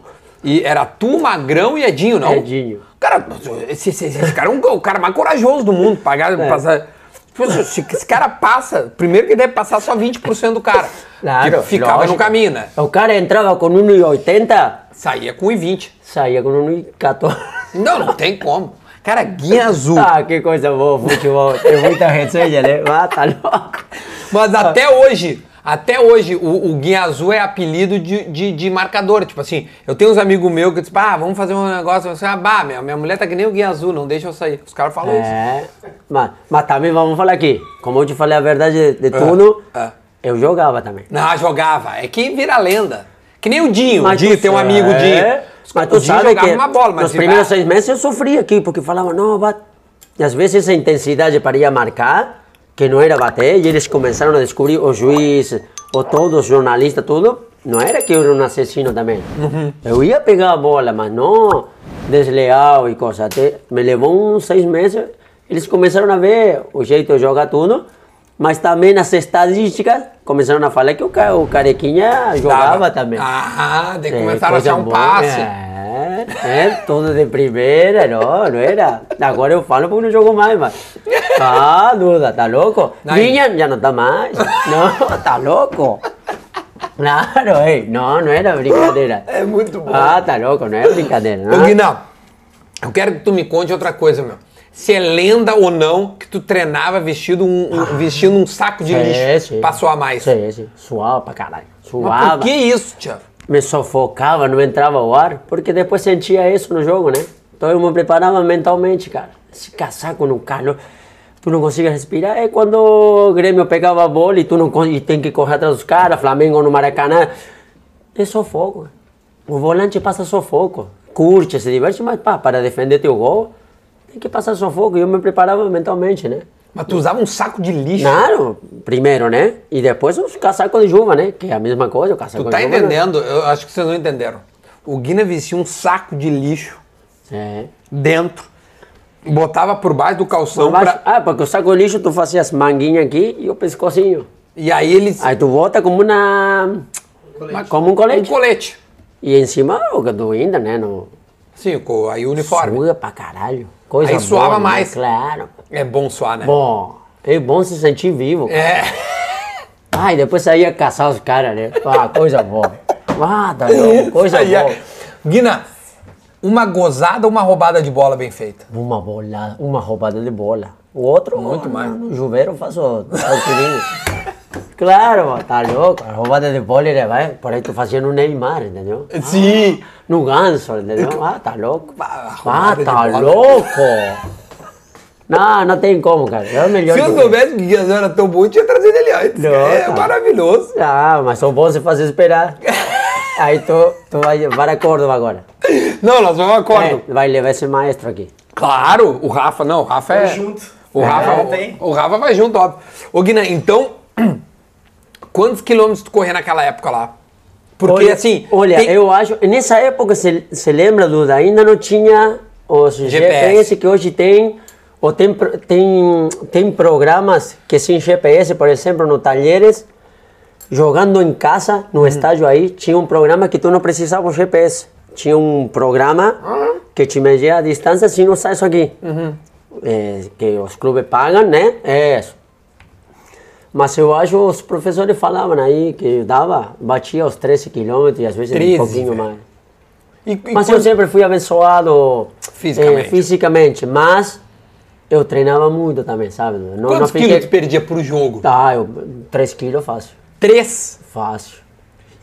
e era tu, Magrão e Edinho, não? Edinho. Cara, esse, esse- esse cara é um, o cara mais corajoso do mundo, pagar, É. passar. Se, se esse cara passa, primeiro que deve passar só 20% do cara. Claro, que ficava lógico. no caminho, né? O cara entrava com 1,80, Saía com 1,20. saía com 1,14. Não, não tem como. Cara, guia azul. Ah, que coisa boa, futebol. Tem muita resenha, né? Ah, tá louco. Mas até hoje, até hoje, o, o Guia Azul é apelido de, de, de marcador. Tipo assim, eu tenho uns amigos meus que dizem, ah, vamos fazer um negócio. Você, ah, bah, minha, minha mulher tá que nem o Guia Azul, não deixa eu sair. Os caras falam isso. É, mas, mas também vamos falar aqui. Como eu te falei a verdade de, de tudo, é. eu jogava também. Não, jogava. É que vira lenda. Que nem o Dinho. o Mas Dinho tu tem um amigo, o Dinho. É, Os Mas tu o Dinho sabe que uma bola, mas nos primeiros ah, seis meses eu sofri aqui, porque falavam, não, vai... E às vezes essa intensidade para ir a marcar, que não era bater, e eles começaram a descobrir, o juiz, ou todos os jornalistas, tudo, não era que eu era um assassino também. Eu ia pegar a bola, mas não desleal e coisa. Até me levou uns seis meses, eles começaram a ver o jeito de jogar tudo, mas também nas estadísticas começaram a falar que o, o Carequinha jogava também. Ah, daí É, começaram a achar um passe. É, é, tudo de primeira, não, não era. Agora eu falo porque não jogo mais, mas. Ah, Duda, tá louco? Vinha, já não tá mais. Não, tá louco. Claro, ei, não, não era brincadeira. É muito bom. Ah, tá louco, não é brincadeira, Ô, não? Guinão, eu quero que tu me conte outra coisa, meu. Se é lenda ou não que tu treinava vestido um, um- vestindo um saco de lixo pra suar mais. Sim, sim, suava pra caralho. Mas Suava. por que isso, tia? me sufocava, não entrava o ar, porque depois sentia isso no jogo, né? Então eu me preparava mentalmente, cara. Esse casaco no calor, tu não consegues respirar. É quando o Grêmio pegava a bola e tu não e tem que correr atrás dos caras, Flamengo no Maracanã. É sufoco. O volante passa sufoco. Curte, se diverte, mas pá, para defender teu gol, tem que passar sufoco. Eu me preparava mentalmente, né? Mas tu usava um saco de lixo. Claro, primeiro, né? E depois os casacos de chuva, né? Que é a mesma coisa, o casaco Tu tá de chuva. né? entendendo? Eu acho que vocês não entenderam. O Guina vestia um saco de lixo É. dentro, botava por baixo do calção baixo- pra- Ah, porque o saco de lixo tu fazia as manguinhas aqui e o pescocinho. e aí eles Aí tu bota como uma... Como um um colete. colete. E em cima o tu ainda, né? No... Sim, aí o uniforme. Suga pra caralho. Coisa Aí suava boa, né? mais. Claro. É bom suar, né? Bom, é bom se sentir vivo. cara. É. E depois saía caçar os caras, né? Ah, coisa boa. Ah, tá louco, coisa boa. Guina, uma gozada ou uma roubada de bola bem feita? Uma bola, uma roubada de bola. O outro, Muito mais. No chuveiro eu faço. Claro, mano, tá louco. A roubada de bola, vai, por aí tu fazia no Neymar, entendeu? Sim. No ganso, entendeu? Ah, tá louco. Ah, tá louco. Não, não tem como, cara. É o melhor Se eu soubesse que o Guias era tão bom, eu tinha trazido ele antes. Não, é tá. maravilhoso. Ah, mas só bom você fazer esperar. Aí tu, tu vai para Córdoba agora. Não, nós vamos a acordo. É, vai levar esse maestro aqui. Claro, o Rafa, não, o Rafa é. junto. O É, Rafa, tem. o Rafa vai junto, óbvio. Ô, Guiné, então, quantos quilômetros tu corria naquela época lá? Porque olha, assim. Olha, tem- eu acho. Nessa época, você se lembra, Duda? Ainda não tinha os GPS, que hoje tem. Ou tem, tem, tem programas que sem GPS, por exemplo, no Talheres, jogando em casa, no Uhum. estádio aí, tinha um programa que tu não precisava o GPS. Tinha um programa que te media a distância sem usar isso aqui. Uhum. É, que os clubes pagam, né? É isso. Mas eu acho os professores falavam aí que dava, batia os 13 quilômetros e às vezes 13, um pouquinho velho. mais. e- e Mas eu quando- sempre fui abençoado Fisicamente. eh, fisicamente, mas eu treinava muito também, sabe? Não, Quantos não quilos tu perdia por jogo? Tá, eu, 3 quilos fácil, Três. fácil.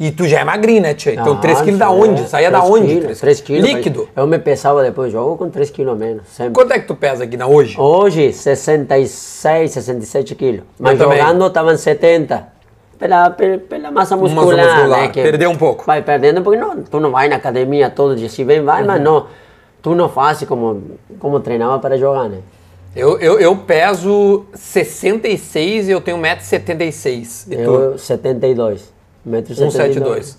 E tu já é magrinho, né, Tchê? Então Ah, 3 quilos da é, onde? Saía da onde? quilos, três três quilos. Líquido? Eu me pesava depois do jogo com 3 quilos a menos, sempre. Quanto é que tu pesa, Guina, hoje? Hoje, 66, 67 quilos. Mas também. jogando estavam 70. Pela, pela, pela massa muscular, muscular, né? perdeu um pouco. Vai perdendo porque não, tu não vai na academia todo dia. Se bem vai, Uhum. mas não. Tu não faz como, como treinava para jogar, né? Eu, eu, eu peso 66 e eu tenho 1,76m. E tu? Eu, 72. 1,72m. 1,72.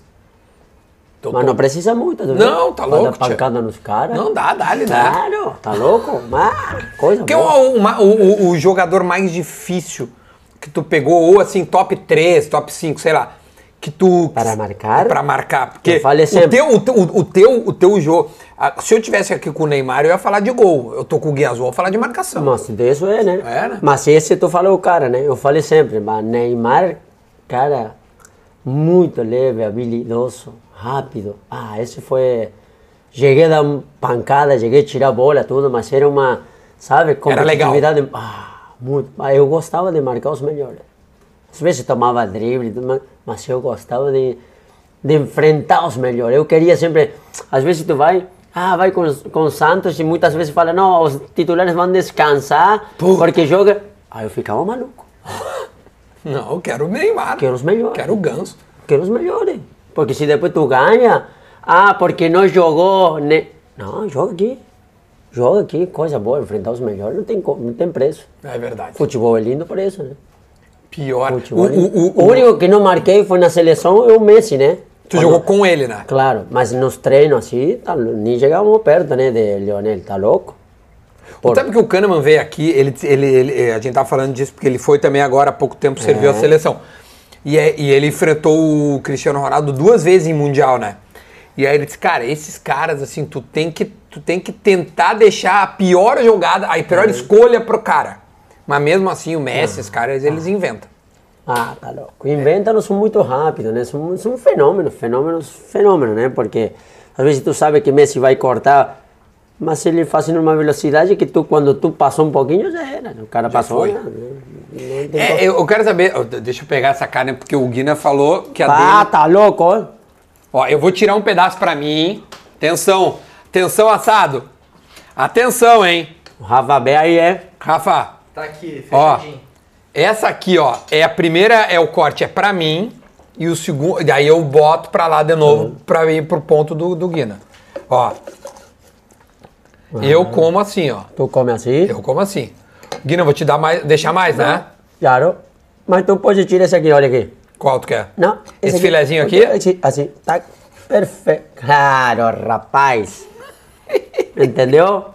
Então, Mas tu- não precisa muito, tá Não, tá Pra louco, dar pancada nos caras. Não dá, dá-lhe, né? Claro, tá louco? Mas, coisa Porque boa. o, uma- o, o- o jogador mais difícil que tu pegou, ou assim, top 3, top 5, sei lá, que tu... Para marcar? Para marcar. Porque Eu falei o sempre. teu, o, teu, o, teu, o teu jogo... Se eu tivesse aqui com o Neymar, eu ia falar de gol. Eu tô com o Gui Azul, eu ia falar de marcação. Mas isso é, né? É, né? Mas esse tu falou o cara, né? Eu falei sempre, mas Neymar, cara, muito leve, habilidoso, rápido. Ah, esse foi... Cheguei a dar pancada, cheguei a tirar bola, tudo, mas era uma, sabe, Era legal. competitividade. Ah, muito. Ah, Eu gostava de marcar os melhores. Às vezes tomava drible, mas- eu gostava de, de enfrentar os melhores. Eu queria sempre, às vezes tu vai, ah, vai com, com Santos e muitas vezes fala, não, os titulares vão descansar Puta. porque joga. Aí eu ficava maluco. Não, eu quero o Neymar. Quero os melhores. Quero o Ganso. Quero os melhores. Porque se depois tu ganha, ah, porque não jogou. Ne... Não, joga aqui. Joga aqui, coisa boa, enfrentar os melhores não tem, não tem preço. É verdade. Futebol é lindo por isso, né? Pior. O, Futebol é o, o, o único que não marquei foi na seleção é o Messi, né? tu Quando- jogou com ele, né? Claro, mas nos treinos assim, tá, nem chegávamos perto, né, de Leonel, tá louco? Por- Sabe que o Kahneman veio aqui, ele, ele, ele- a gente tá falando disso porque ele foi também agora há pouco tempo, serviu É. a seleção. E, é- e ele enfrentou o Cristiano Ronaldo duas vezes em Mundial, né? E aí ele disse, cara, esses caras, assim, tu tem que, tu tem que tentar deixar a pior jogada, a pior escolha pro cara. Mas mesmo assim, o Messi, esses caras, eles inventam. Ah, tá louco. Inventam são muito rápidos, né? São, são fenômenos, fenômenos, fenômenos, né? Porque às vezes tu sabe que Messi vai cortar, mas ele faz numa velocidade que tu, quando tu passou um pouquinho, já era. O cara passou. foi. né? Não tem É, eu, eu quero saber, ó, deixa eu pegar essa carne, porque o Guina falou que a Ah, dele... tá louco, ó. Ó, eu vou tirar um pedaço pra mim. Atenção, atenção assado. Atenção, hein? O Rafa B aí é. Rafa, Tá aqui, ó, fechadinho. essa aqui, ó, é a primeira, é o corte, é pra mim. E o segundo, daí eu boto pra lá de novo pra ir pro ponto do, do Guina. Ó, eu como assim, ó. Tu come assim? Eu como assim. Guina, eu vou te dar mais, deixar mais, né? Claro. Mas tu pode tirar esse aqui, olha aqui. Qual tu quer? Não. Esse aqui. filezinho aqui? Assim, assim, tá perfeito. Claro, rapaz. Entendeu?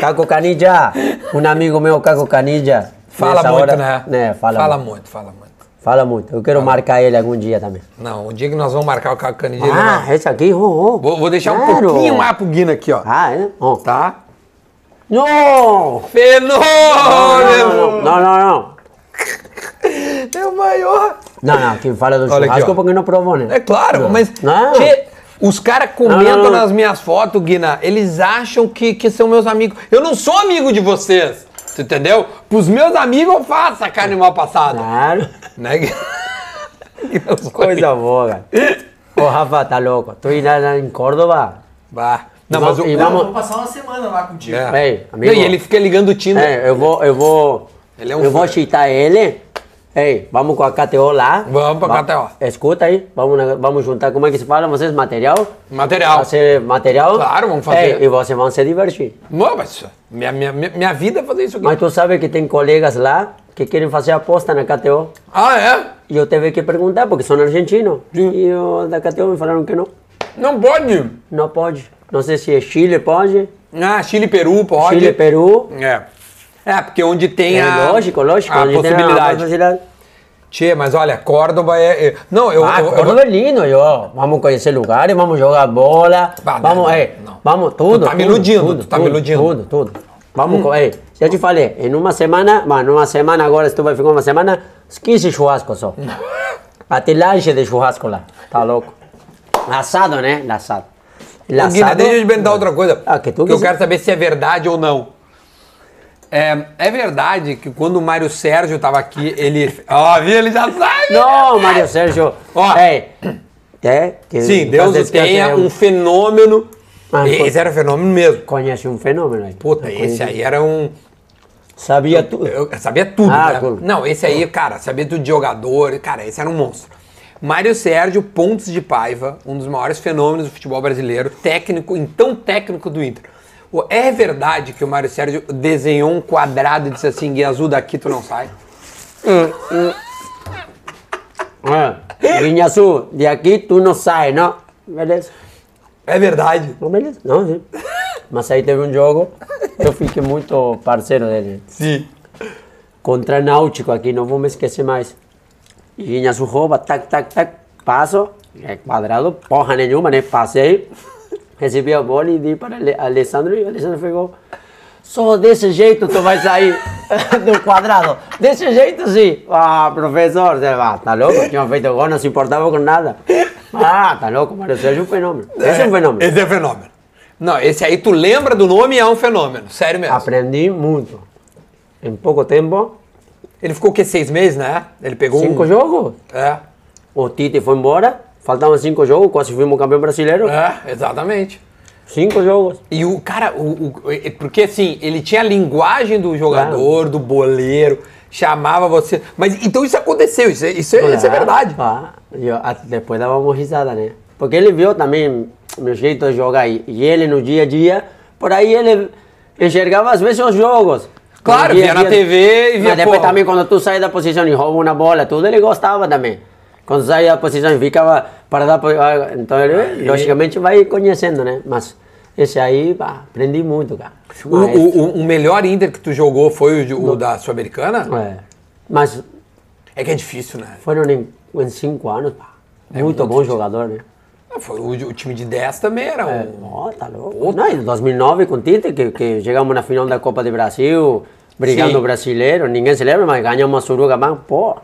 Caco Canija. Um amigo meu, Caco Canija. Fala muito, hora- né? né? Fala, fala muito. muito, fala muito. Fala muito. Eu quero marcar ele algum dia também. Não, o dia que nós vamos marcar o Caco Canidinho, Ah, esse aqui, oh, oh. Vou, vou deixar um Claro. pouquinho mais pro Guina aqui, ó. Ah, é? Oh. Tá? Não! Fenômeno! Não, não, não, não. É o maior. Não, não, quem fala do Olha aqui, churrasco ó. porque não provou, né? É claro, Não. mas Não. tchê, os caras comentam Não, nas minhas fotos, Guina, eles acham que, que são meus amigos. Eu não sou amigo de vocês, tu entendeu? Pros meus amigos eu faço a carne mal passada. Claro. Né? Coisa boa, cara. Ô, Rafa, tá louco. Tu ir lá lá em Córdoba? Bah. Não, mas e Não, vamos- vou passar uma semana lá contigo. É. Ei, amigo. Não, e ele fica ligando o Tinder. É, eu vou, eu vou, Ele é um eu vou fã. chitar ele. Ei, vamos com a KTO lá. Vamos pra Va- KTO. Escuta aí, vamos, vamos juntar, como é que se fala, vocês, material? Material. Fazer material. Claro, vamos fazer. Ei, e vocês vão se divertir. Não, mas minha, minha, minha vida é fazer isso aqui. Mas tu sabe que tem colegas lá que querem fazer aposta na KTO. Ah, é? E eu tive que perguntar, porque são argentinos. E os da KTO me falaram que não. Não pode. Não pode. Não sei se é Chile, pode. Ah, Chile e Peru pode. Chile, Peru. É. É, porque onde tem É, a. lógico, lógico. A onde tem possibilidade. facilidade. Tchê, mas olha, Córdoba é. é- Não, eu. Ah, eu, eu- Córdoba é lindo, eu. Vamos conhecer lugares, vamos jogar bola, Bah, vamos, não, é, não. vamos tudo. tá me iludindo, tudo, tu tá me iludindo. Tudo, tudo. Vamos, com, é, já te falei, em uma semana, mas numa semana agora, se tu vai ficar uma semana, uns 15 churrascos só. Até lanche de churrasco lá, tá louco. Assado, né? Assado. Ô, Guina, deixa eu te perguntar outra coisa. Ah, que tu eu quero saber se é verdade ou não. É, é verdade que quando o Mário Sérgio tava aqui, ele. Ó, viu? Ele já sabe! Não, Mário Sérgio. Ó. Ei, É? Que Sim, Deus tenha, é um fenômeno. Ah, esse era fenômeno mesmo. Conhece um fenômeno aí. Puta, Eu esse conheço. aí era um. Sabia tudo. Eu sabia tudo, Ah, né? Não, esse aí, cara, sabia tudo de jogador. Cara, esse era um monstro. Mário Sérgio Pontes de Paiva, um dos maiores fenômenos do futebol brasileiro, técnico, então técnico do Inter. É verdade que o Mário Sérgio desenhou um quadrado e disse assim, Guiazul, daqui tu não sai? Ah, Guinhaçu, de aqui tu não sai, não? Beleza. É verdade. Não, beleza. Não, sim. Mas aí teve um jogo, eu fiquei muito parceiro dele. Sim. Contra Náutico aqui, não vou me esquecer mais. E Guinhaçu rouba, tac, tac, tac, passo, é quadrado, porra nenhuma, né? Passei, recebi a bola e dei para Ale- Alessandro e o Alessandro pegou. Só desse jeito tu vai sair do quadrado. Desse jeito sim. Ah, professor, você vai, tá louco? Tinha feito gol, não se importava com nada. Ah, tá louco, Mário Sérgio é um fenômeno. Esse é um fenômeno. Esse é fenômeno. Não, esse aí tu lembra do nome e é um fenômeno. Sério mesmo. Aprendi muito. Em pouco tempo, Ele ficou o quê? Seis meses, né? Ele pegou cinco um... jogos. É, O Tite foi embora, faltavam cinco jogos, quase fomos campeão brasileiro. é, exatamente. Cinco jogos. E o cara, o, o- e- porque assim, ele tinha a linguagem do jogador, do boleiro, chamava você. Mas então isso aconteceu, isso, é- isso, é, isso é verdade. Ah, eu, depois dávamos risada, né? Porque ele viu também meu jeito de jogar e ele no dia a dia, por aí ele enxergava às vezes os jogos. Claro, No dia a via na. TV e via, Mas depois pô. também quando tu sai da posição e rouba uma bola, tudo ele gostava também. Quando sai da posição e ficava para dar. ah, Então ele, logicamente, vai conhecendo, né? Mas esse aí, pá, aprendi muito, cara. O, o- o- melhor Inter que tu jogou foi o, de- o da Sul-Americana? é. Mas É que é difícil, né? foram em, em cinco anos, pá. muito, bom jogador, né? Foi, o, o time de 10 também era É, um. ó, tá louco. Não, em 2009 com o Tite, que, que chegamos na final da Copa do Brasil, brigando Sim. o brasileiro, ninguém se lembra, mas ganhamos a Suruga pô.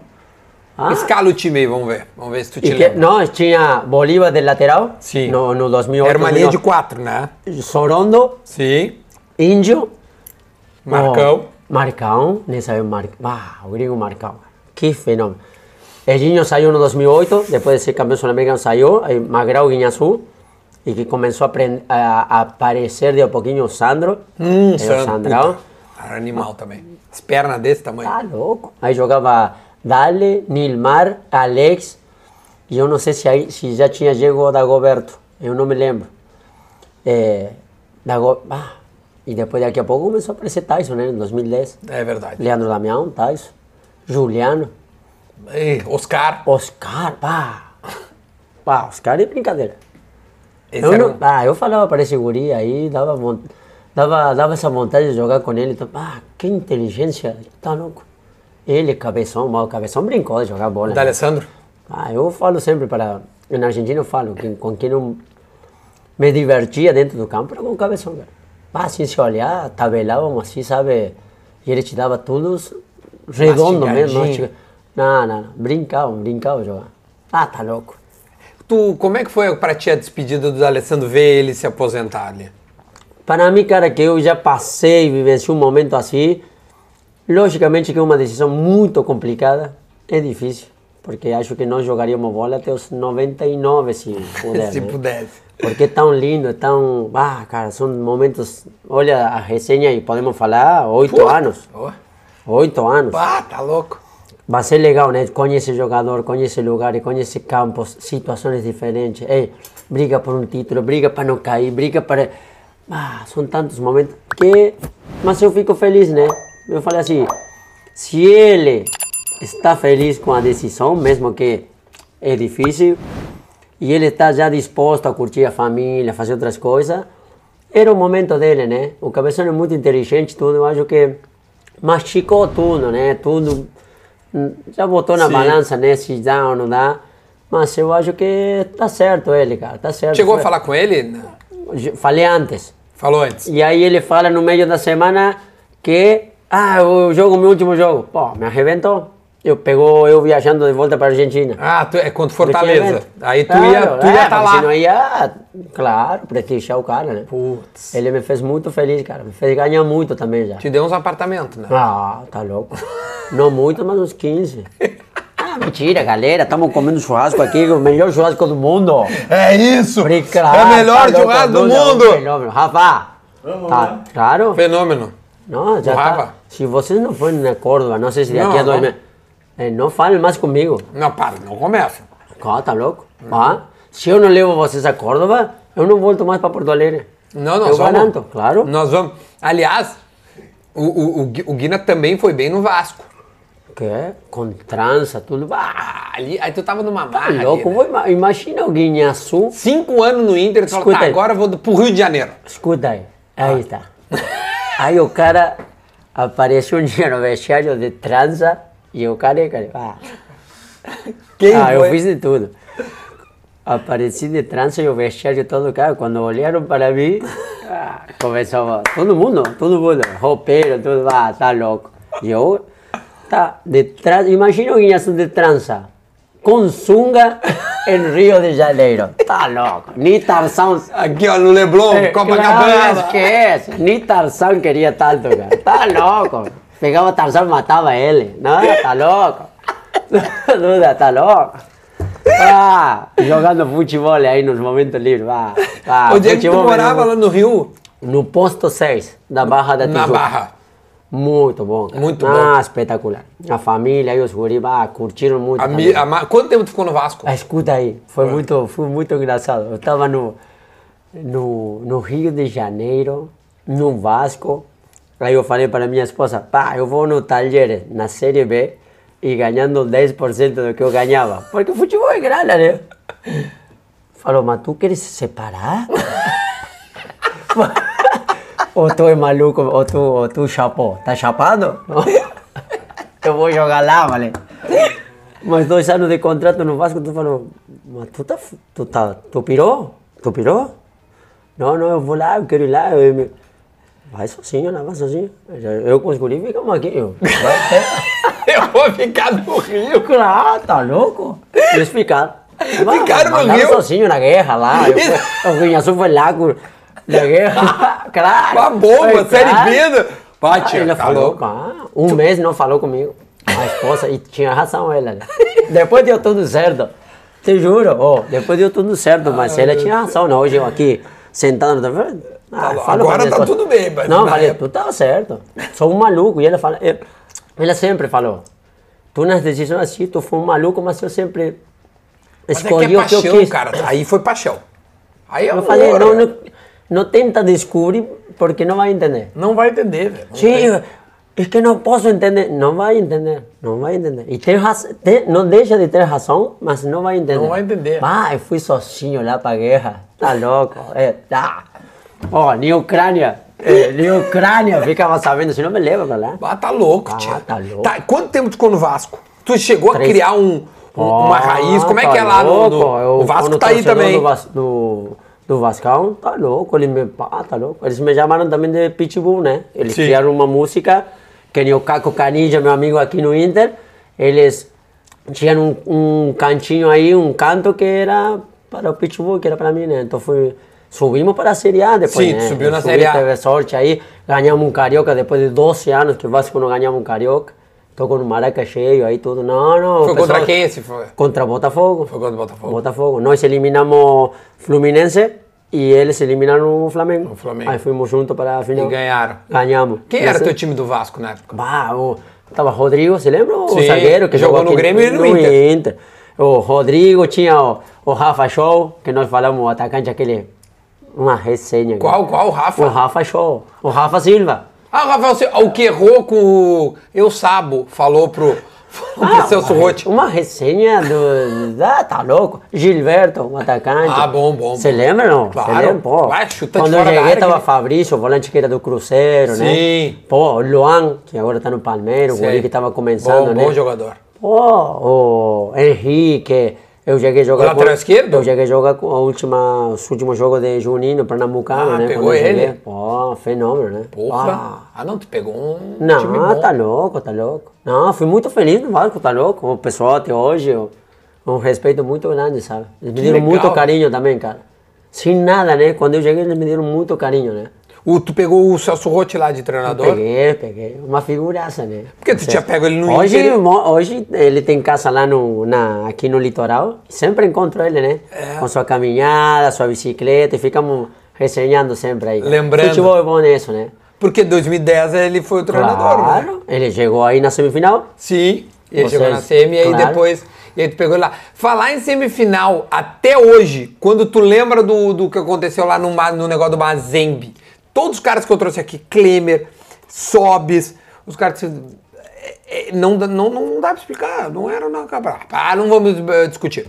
Ah, Escala o time aí, vamos ver. Vamos ver se tu te e que, lembra. nós tinha Bolívar de lateral, Sim. no, no 2008. Era uma linha de 2009. quatro, né? Sorondo, Sim. Índio, Marcão. oh, Marcão, nessa época, Mar... ah, o gringo Marcão, que fenômeno. Edinho saiu no 2008, depois de ser campeão sul-americano saiu, aí Magrão Guinhaçu, e que começou a, a, aparecer de a pouquinho o Sandro, Hum, é o Sandro, Sandrão. puta, animal também. As pernas desse tamanho. Tá louco. Aí jogava Dale, Nilmar, Alex, e eu não sei se, aí, se já tinha chegado o Dagoberto, eu não me lembro. É, Dago... ah, e depois daqui a pouco começou a aparecer Tyson, né, em 2010. É verdade. Leandro Damião, Tyson, Juliano, Ei, Oscar. Oscar, pá. Pá, Oscar é brincadeira. Esse Eu, não, um- ah, eu falava para esse guri aí, dava, dava, dava essa vontade de jogar com ele. Então, ah, que inteligência, tá louco. Ele, cabeção, mal, cabeção brincou de jogar bola. Da Alessandro? Ah, eu falo sempre para. Na Argentina eu falo que com quem não me divertia dentro do campo era com o cabeção, cara. Ah, assim, se olhar, tabelávamos assim, sabe? E ele te dava tudo redondo mesmo. Não, não, não. Brincava, brincava jogar. Ah, tá louco. Tu, como é que foi pra ti a despedida do Alessandro ver ele se aposentar ali? Para mim, cara, que eu já passei, vivenciei um momento assim, logicamente que é uma decisão muito complicada, é difícil, porque acho que nós jogaríamos bola até os 99 se puder. se né? pudesse. Porque é tão lindo, é tão. Ah, cara, são momentos. Olha a resenha e podemos falar, oito anos. Oito anos. Ah, tá louco. Vai ser legal, né? Conhece jogador, conhece lugares, conhece campos, situações diferentes. Ei, briga por um título, briga para não cair, briga para. Ah, são tantos momentos que. Mas eu fico feliz, né? Eu falei assim: se ele está feliz com a decisão, mesmo que é difícil, e ele está já disposto a curtir a família, fazer outras coisas, era o momento dele, né? O Cabeção é muito inteligente, tudo, eu acho que masticou tudo, né? Tudo, já botou na Sim. balança, né? Se dá ou não dá, mas eu acho que tá certo ele, cara, tá certo. Chegou a falar com ele? Falei antes. Falou antes. E aí ele fala no meio da semana que, ah, eu jogo meu último jogo. Pô, me arrebentou. Eu pegou eu viajando de volta para Argentina. Ah, tu, é contra Fortaleza. Aí tu Claro, ia tu ia é, tá porque lá. Senão ia, claro, prestigiar o cara, né? Putz. Ele me fez muito feliz, cara. Me fez ganhar muito também já. Te deu uns apartamentos, né? Ah, tá louco. Não muito, mas uns 15. Ah, mentira, galera. Estamos comendo churrasco aqui, o melhor churrasco do mundo. É isso! Brincar, é o melhor tá louco, churrasco do um mundo! Fenômeno. Rafa, tá, claro. Fenômeno. Não, já O tá. Rafa? Se vocês não forem na Córdoba, não sei se daqui Não, a dois meses. Eh, não falem mais comigo. Não, para, não começa. Ah, tá louco? Ah, se eu não levo vocês a Córdoba, eu não volto mais para Porto Alegre. Não, nós eu vamos. garanto, claro. Nós vamos. Aliás, o, o, o, Gui- o Guina também foi bem no Vasco. Que? Com trança, tudo. Ah, Ah, ali, aí tu tava numa tá marra. ali, louco. né? Vou ima- Imagina o Guinhaçu. Cinco anos no Inter, tu falou, tá, agora eu vou pro Rio de Janeiro. Escuta aí. Ah. Aí tá. Aí o cara aparece um dia no vestiário de trança e o careca. Ah, Quem ah eu foi? fiz de tudo. Apareci de trança e o vestiário todo cara. Quando olharam para mim, ah, começava todo mundo, todo mundo, roupeiro, tudo, ah, tá louco. E eu, tá, de trança, imagina o Guinhaçu de trança, com sunga em Rio de Janeiro. Tá louco. Nem Tarzan Aqui, ó, no Leblon, é, Copacabana. Claro, esquece. Nem Tarzan queria tanto, cara. Tá louco. Pegava Tarzan e matava ele. Não, tá louco. Duda, tá louco. Ah, jogando futebol aí nos momentos livres. Ah, ah, Onde é que tu morava lá no Rio? No posto 6 da Barra da Na Tijuca. Barra. Muito bom. cara. Muito ah, espetacular. A família e os guris, ah, curtiram muito. A mi- a Quanto tempo tu ficou no Vasco? Ah, escuta aí, foi muito, foi muito engraçado. Eu estava no, no, no Rio de Janeiro, no Vasco. Aí eu falei para minha esposa, pá, eu vou no Talheres, na Série B, e ganhando 10% do que eu ganhava. Porque o futebol é grana, né? Falou, mas tu queres se separar? ou tu é maluco, ou tu, ou tu chapou. Tá chapado? eu vou jogar lá, vale? Mas dois anos de contrato no Vasco, tu falou, mas tu tá, tu tá, tu pirou? Tu pirou? Não, não, eu vou lá, eu quero ir lá. Eu, vai sozinho, lá, vai sozinho. Eu com os guris ficamos aqui. Eu, Eu vou ficar no Rio. claro, tá louco? Eles ficaram. Ficaram no Mandaram Rio? sozinho na guerra lá. Eu, fui- o Guinhaçu foi lá com, na guerra. claro. Uma bomba, série claro. B. do- Pá, Ah, ele tá falou, pá, um mês não falou comigo. A esposa, e tinha razão ela, né? Depois deu tudo certo. Te juro, ó, depois deu tudo certo, mas ela tinha razão, né? Hoje eu aqui, sentado, tá vendo? Ah, Tá, agora tá tudo bem, mas Não, falei, época- tu tava certo. Sou um maluco. E ela fala, ela sempre falou, tu nas decisões assim, tu foi um maluco, mas eu sempre Mas é que escolhi é o que eu paixão, quis. cara. Aí foi paixão. Aí é Eu amor. falei, não, não, não tenta descobrir, porque não vai entender. Não vai entender, velho. Não Sim, tem. es que no puedo entender. No va a entender, no va a entender. Y tem raz- te- não deixa de ter razão, mas não vai entender. Não vai entender. Ah, eu fui sozinho lá pra guerra. Tá louco. É, tá. Ó, nem Ucrânia. É, nem Ucrânia ficava sabendo, senão me leva pra lá. Ah, tá louco, Ah, tia. tá louco. quanto tempo tu ficou no Vasco? Tu chegou Três. a criar um, um- uma raiz? Como é que é tá lá no, no- Eu, O Vasco tá aí também. Do, Vas- do, do Vascão, tá louco. Ele me, pá, tá louco. Eles me chamaram também de Pitbull, né? Eles Sim. criaram uma música que nem o Caco Canija, meu amigo aqui no Inter, eles tinham um, um cantinho aí, um canto que era para o Pitbull, que era para mim, né? Então foi, subimos para a Série A depois, Sim, né? subiu na Série A. Teve sorte aí, ganhamos um Carioca depois de 12 anos que o Vasco não ganhava um Carioca. Tô com o Maraca cheio aí tudo. Não, não. Foi contra quem esse foi? Contra Botafogo. Foi contra Botafogo. Botafogo. Nós eliminamos Fluminense e eles eliminaram o Flamengo. O Flamengo. Aí fomos juntos para a final. E ganharam. Ganhamos. Quem era Esse- teu time do Vasco na época? Bah, o, tava Rodrigo, você lembra? O Sim, zagueiro que jogou jogou no Grêmio e no Inter. O Rodrigo tinha o, o Rafa Show, que nós falamos, o atacante aquele. Uma resenha. Qual, qual, Rafa? O Rafa Show. O Rafa Silva. Ah, o Rafael, você- o que errou com o Eu Sabo, falou pro, falou pro Celso uma, Rotti. uma resenha do. Ah, tá louco. Gilberto, um atacante. Ah, bom, bom, Você lembra, não? Você Claro. lembra? Pô, Vai, chuta Quando eu cheguei, tava que- Fabrício, o volante que era do Cruzeiro, né? Sim. Pô, o Luan, que agora tá no Palmeiras, o guri que tava começando, Bom, né? bom jogador. Pô, o Henrique, eu cheguei a jogar lateral esquerdo? Eu cheguei a jogar com a última, os últimos jogos de Juninho, Pernambucano, Ah, né? pegou ele? Pô, fenômeno, né? Porra. Ah. Ah, não, tu pegou um Não, bom. tá louco, tá louco. Não, fui muito feliz no Vasco, tá louco. O pessoal até hoje, eu- um respeito muito grande, sabe? Eles me deram muito carinho também, cara. Sem nada, né? Quando eu cheguei, eles me deram muito carinho, né? O, tu pegou o Celso Rotti lá de treinador? Peguei, peguei. Uma figuraça, né? Porque tu tinha pego ele no hoje, Inter. Hoje ele tem casa lá no, na, aqui no litoral. Sempre encontro ele, né? É. Com sua caminhada, sua bicicleta. E ficamos resenhando sempre aí. Lembrando. Futebol é bom nisso, né? Porque em 2010 ele foi o treinador, né? Claro. Ele chegou aí na semifinal. Sim, ele Vocês- chegou na semi e aí claro. depois. E aí tu pegou ele lá. Falar em semifinal, até hoje, quando tu lembra do, do que aconteceu lá no, no negócio do Mazembe, todos os caras que eu trouxe aqui, Klemer, Sobis, os caras que. é, é, Não, dá- não, não dá pra explicar, não era não. Ah, não vamos eh, discutir.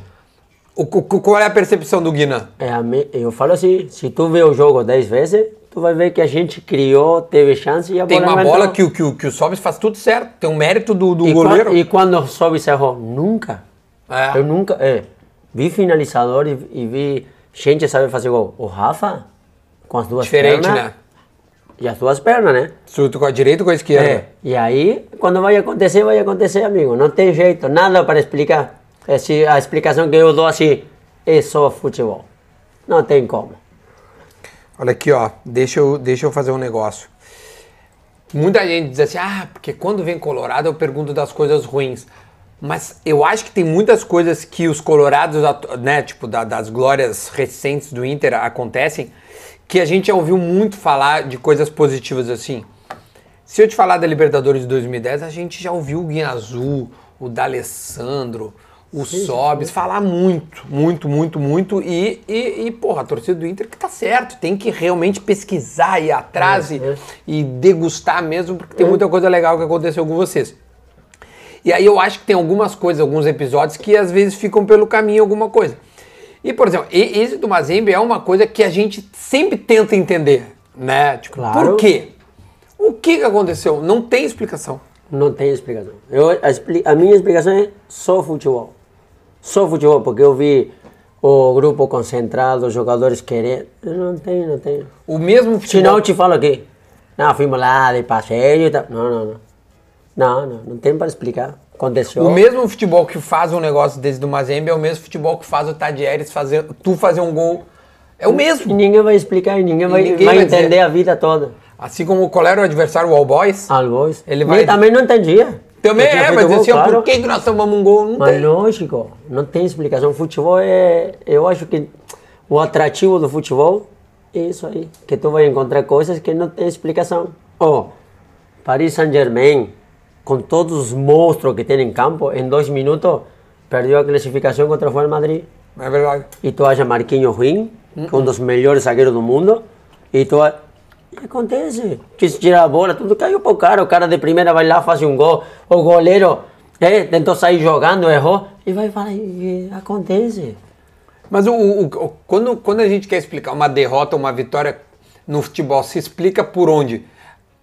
O, o- qual é a percepção do Guinan? É, eu falo assim, se tu vê o jogo 10 vezes, tu vai ver que a gente criou, teve chance e a Tem bola uma bola entrou. que, o- que, o- que o Sobis faz tudo certo, tem um mérito do, do e, goleiro. Quando, e quando sobe e errou? Nunca. É. Eu nunca. É, vi finalizador e, e vi gente saber fazer gol. O Rafa, com as duas Diferente, pernas. né? E as duas pernas, né? Surto com a direita ou com a esquerda? É. E aí, quando vai acontecer, vai acontecer, amigo. Não tem jeito, nada para explicar. Esse, a explicação que eu dou assim é só futebol. Não tem como. Olha aqui, ó. Deixa eu, deixa eu fazer um negócio. Muita gente diz assim, ah, porque quando vem Colorado eu pergunto das coisas ruins. Mas eu acho que tem muitas coisas que os colorados, né, tipo, da- das glórias recentes do Inter acontecem, que a gente já ouviu muito falar de coisas positivas assim. Se eu te falar da Libertadores de 2010, a gente já ouviu o Guinha Azul, o D'Alessandro, o Sobis falar muito, muito, muito, muito. E, e, e, porra, a torcida do Inter que tá certo, tem que realmente pesquisar, ir atrás e, e degustar mesmo, porque tem muita coisa legal que aconteceu com vocês. E aí eu acho que tem algumas coisas, alguns episódios que às vezes ficam pelo caminho alguma coisa. E, por exemplo, esse do Mazembe é uma coisa que a gente sempre tenta entender, né? Tipo, Claro. por quê? O que, que aconteceu? Não tem explicação. Não tem explicação. Eu, a, a minha explicação é só futebol. Só futebol, porque eu vi o grupo concentrado, os jogadores querendo. Não tem, não tem. O mesmo Se futebol. não, eu te falo aqui. Não, fomos lá de passeio e tal. Não, não, não. Não, não, não tem para explicar. Aconteceu. O mesmo futebol que faz um negócio desse do Mazembe é o mesmo futebol que faz o Tadieres fazer, tu fazer um gol. É o E mesmo. ninguém vai explicar e ninguém vai, ninguém vai vai dizer. entender a vida toda. Assim como qual era o adversário, o All Boys. All Boys. Ele E vai- também não entendia. Também é, mas gol, assim, ó, claro. por que, nós tomamos um gol? Não Mas tem. lógico, não tem explicação. Futebol é. Eu acho que o atrativo do futebol é isso aí. Que tu vai encontrar coisas que não tem explicação. Oh, Paris Saint-Germain, com todos os monstros que tem em campo, em dois minutos perdeu a classificação contra o Real Madrid. É verdade. E tu acha Marquinhos ruim, que é um dos melhores zagueiros do mundo, e tu a- acontece? Quis tirar a bola, tudo caiu pro cara, o cara de primeira vai lá, faz um gol, o goleiro é, tentou sair jogando, errou, e vai falar, acontece. Mas o, o- o- quando, quando a gente quer explicar uma derrota, uma vitória no futebol, se explica por onde?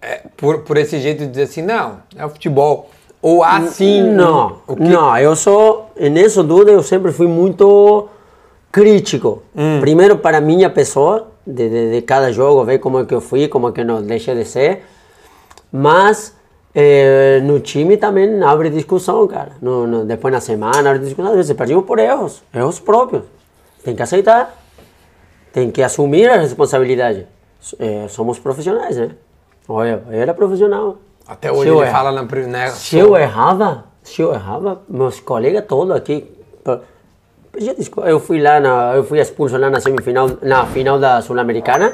É, por, por esse jeito de dizer assim, não, é o futebol. Ou assim. Não, que- não, eu sou, nisso tudo eu sempre fui muito crítico. Primeiro para a minha pessoa, de, de, de cada jogo, ver como é que eu fui, como é que não deixei de ser. Mas eh, no time também abre discussão, cara. No, no- depois na semana abre discussão. Vezes perdimos por erros, erros próprios. Tem que aceitar, tem que assumir a responsabilidade. Eh, somos profissionais, né? Olha, era profissional. Até Se hoje eu ele errar- fala na. pri- Né, se eu errava, se eu errava, meus colegas todos aqui. Eu fui lá, na, eu fui expulso lá na semifinal, na final da Sul-Americana,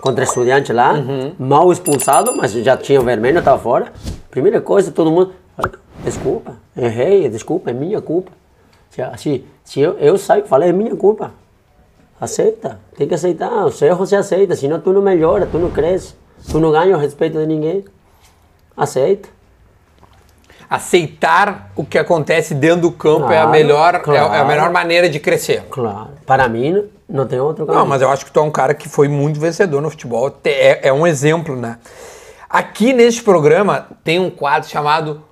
contra estudiante lá, mal expulsado, mas já tinha o vermelho, estava fora. Primeira coisa, todo mundo, "Olha, desculpa, errei, desculpa, é minha culpa. Se, se, se eu, eu saio e falei, é minha culpa. Aceita, tem que aceitar, os erros se aceita, senão tu não melhora, tu não cresce, tu não ganha o respeito de ninguém. Aceita. Aceitar o que acontece dentro do campo é a Claro, melhor, é a- é, a claro. melhor maneira de crescer. Claro. Para mim, não- tem outro caminho. Não, mas eu acho que tu é um cara que foi muito vencedor no futebol. Te- É, é um exemplo, né? Aqui neste programa tem um quadro chamado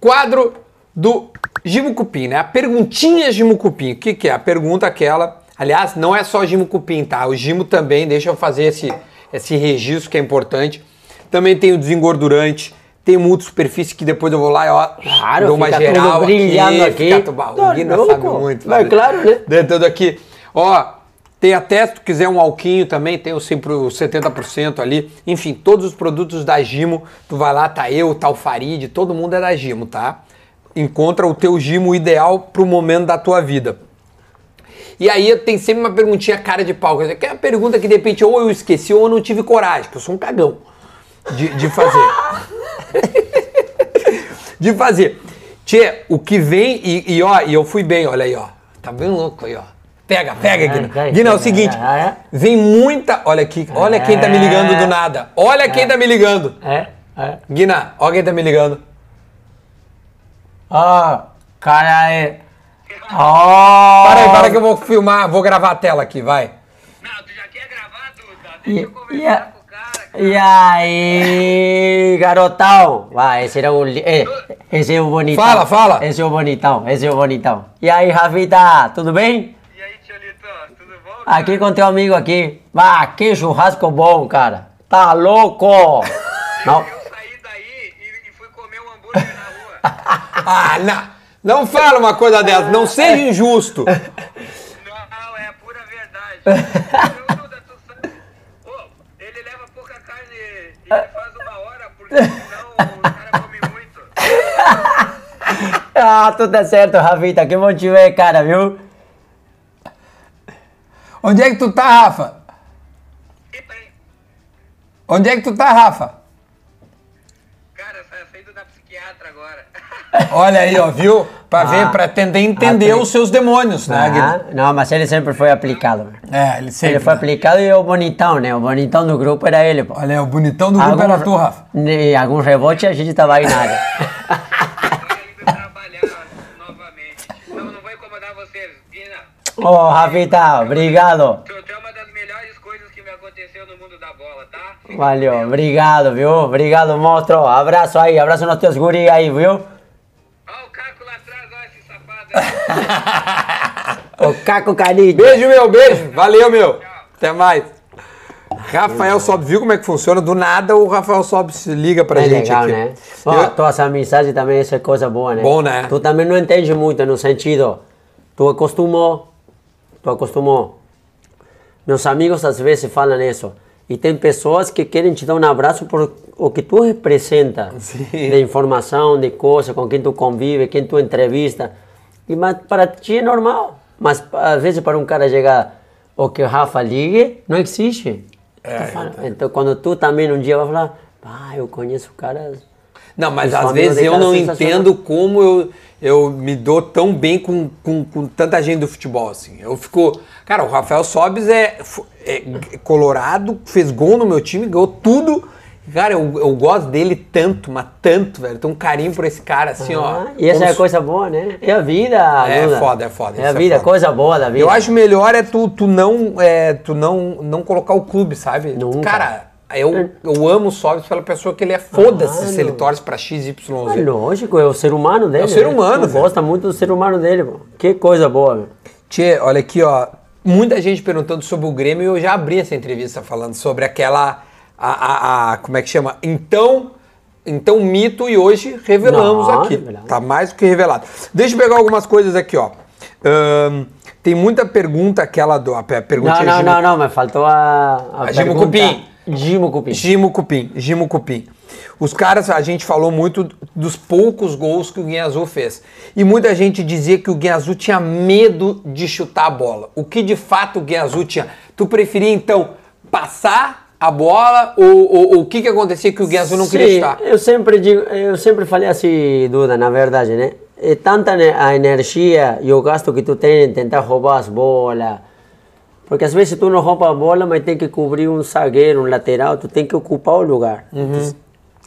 Quadro do Gimo Cupim, né? A perguntinha Gimo Cupim. O que, que é? A pergunta aquela. Aliás, não é só Gimo Cupim, tá? O Gimo também, deixa eu fazer esse, esse registro que é importante. Também tem o desengordurante, tem o multisuperfície que depois eu vou lá e ó, Claro, dou uma fica geral brilhando aqui. Fica, tu, bah, Tá sabe muito. Vai, sabe? claro, né? De tudo aqui. Ó, Tem até, se tu quiser um alquinho também, tem o sempre o 70% ali. Enfim, todos os produtos da Gimo, tu vai lá, tá eu, tá o Farid, todo mundo é da Gimo, tá? Encontra o teu Gimo ideal pro momento da tua vida. E aí tem sempre uma perguntinha cara de pau, que é uma pergunta que de repente ou eu esqueci ou eu não tive coragem, que eu sou um cagão de, de fazer. de fazer. Tchê, o que vem, e, e ó, e eu fui bem, olha aí, ó. Tá bem louco aí, ó. Pega, pega, Ai, Guina. Guina, é o ai, seguinte, ai. vem muita. Olha aqui, olha quem tá me ligando do nada. Olha quem tá me ligando. É, é. Guina, olha quem tá me ligando. Ó, cara Ó. Para aí, para que eu vou filmar, vou gravar a tela aqui, vai. Não, tu já quer gravar, Duda? E, Deixa eu e, conversar a- com o cara, cara. e aí, garotão? Vai, esse era o. é, esse é o bonitão. Fala, fala. Esse é o bonitão, esse é o bonitão. E aí, Rafita, tudo bem? E aí, Tcholito, tudo bom? Aqui com teu amigo aqui. Vá, que churrasco bom, cara. Tá louco? Não. Eu saí daí e, e fui comer um hambúrguer na rua. Ah, não. Não fala uma coisa dessa, não seja injusto. Não, é pura verdade. Ele leva pouca carne e ele faz uma hora, porque senão o cara come muito. Ah, tudo é certo, Rafita. Que te ver, cara, viu? Onde é que tu tá, Rafa? E Onde é que tu tá, Rafa? Olha aí, ó, viu? Pra Ah. ver, pra tentar entender os seus demônios, né? Ah, não, mas ele sempre foi aplicado. É, ele sempre. Ele foi aplicado e o bonitão, né? O bonitão do grupo era ele, pô. Olha aí, o bonitão do grupo era tu, Rafa. E algum rebote a gente tava aí nada. Tô indo trabalhar novamente. Não, não vou incomodar vocês. Dina, Ô, Rafita, obrigado. tu, tu é uma das melhores coisas que me aconteceu no mundo da bola, tá? Fica Valeu, obrigado, viu? Obrigado, monstro. Abraço aí, abraço nos teus guri aí, viu? O Caco Caninho. Beijo, meu, beijo. Valeu, meu. Até mais. Rafael Sobe, viu como é que funciona? Do nada o Rafael Sobe se liga pra É gente legal, aqui. né? Ó, Eu- tuas amizades também, isso é coisa boa, né? Bom, né? Tu também não entende muito no sentido. Tu acostumou. Tu acostumou. Meus amigos às vezes falam isso. E tem pessoas que querem te dar um abraço por o que tu representa. Sim. De informação, de coisa, com quem tu convive, quem tu entrevista. E, mas para ti é normal. Mas às vezes para um cara chegar, o que o Rafa ligue, não existe. É, fala- então quando tu também um dia vai falar, ah, eu conheço caras Não, mas às vezes eu tá não entendo como eu, eu me dou tão bem com, com, com tanta gente do futebol, assim. Eu fico... Cara, o Rafael Sobes é, fu- é colorado, fez gol no meu time, ganhou tudo. Cara, eu, eu gosto dele tanto, mas tanto, velho. Tenho um carinho por esse cara, assim, ó. Ah, e essa é a se- coisa boa, né? É a vida, É Duda. foda, é foda, É a é vida, foda. coisa boa da vida. Eu acho melhor é tu, tu não é, tu não, não colocar o clube, sabe? Nunca. Cara, eu, eu amo o Sobis pela pessoa que ele é. Foda-se Claro. se ele torce pra XYZ. É lógico, é o ser humano dele. É o ser né? humano, velho. gosta muito do ser humano dele, pô. Que coisa boa, meu. Tchê, olha aqui, ó. Muita gente perguntando sobre o Grêmio e eu já abri essa entrevista falando sobre aquela. A, a- a- como é que chama? Então. Então, mito e hoje revelamos Não, aqui. revelamos. Tá mais do que revelado. Deixa eu pegar algumas coisas aqui, ó. Ahn, tem muita pergunta, aquela do. A pe- perguntinha Não, não, de- não, não, mas faltou a. A, A Gimo pergunta- Cupim. Gimo Cupim. Gimo Cupim, Gimo Cupim. Os caras, a gente falou muito dos poucos gols que o Guinha Azul fez. E muita gente dizia que o Guinha Azul tinha medo de chutar a bola. O que de fato o Guinha Azul tinha? Tu preferia então passar a bola ou, ou- ou o que que acontecia que o Guinha Azul não queria Sim, chutar? eu sempre digo, eu sempre falei assim, Duda, na verdade, né? É tanta a energia e o gasto que tu tem em tentar roubar as bolas. Porque às vezes tu não rouba a bola, mas tem que cobrir um zagueiro, um lateral, tu tem que ocupar o lugar.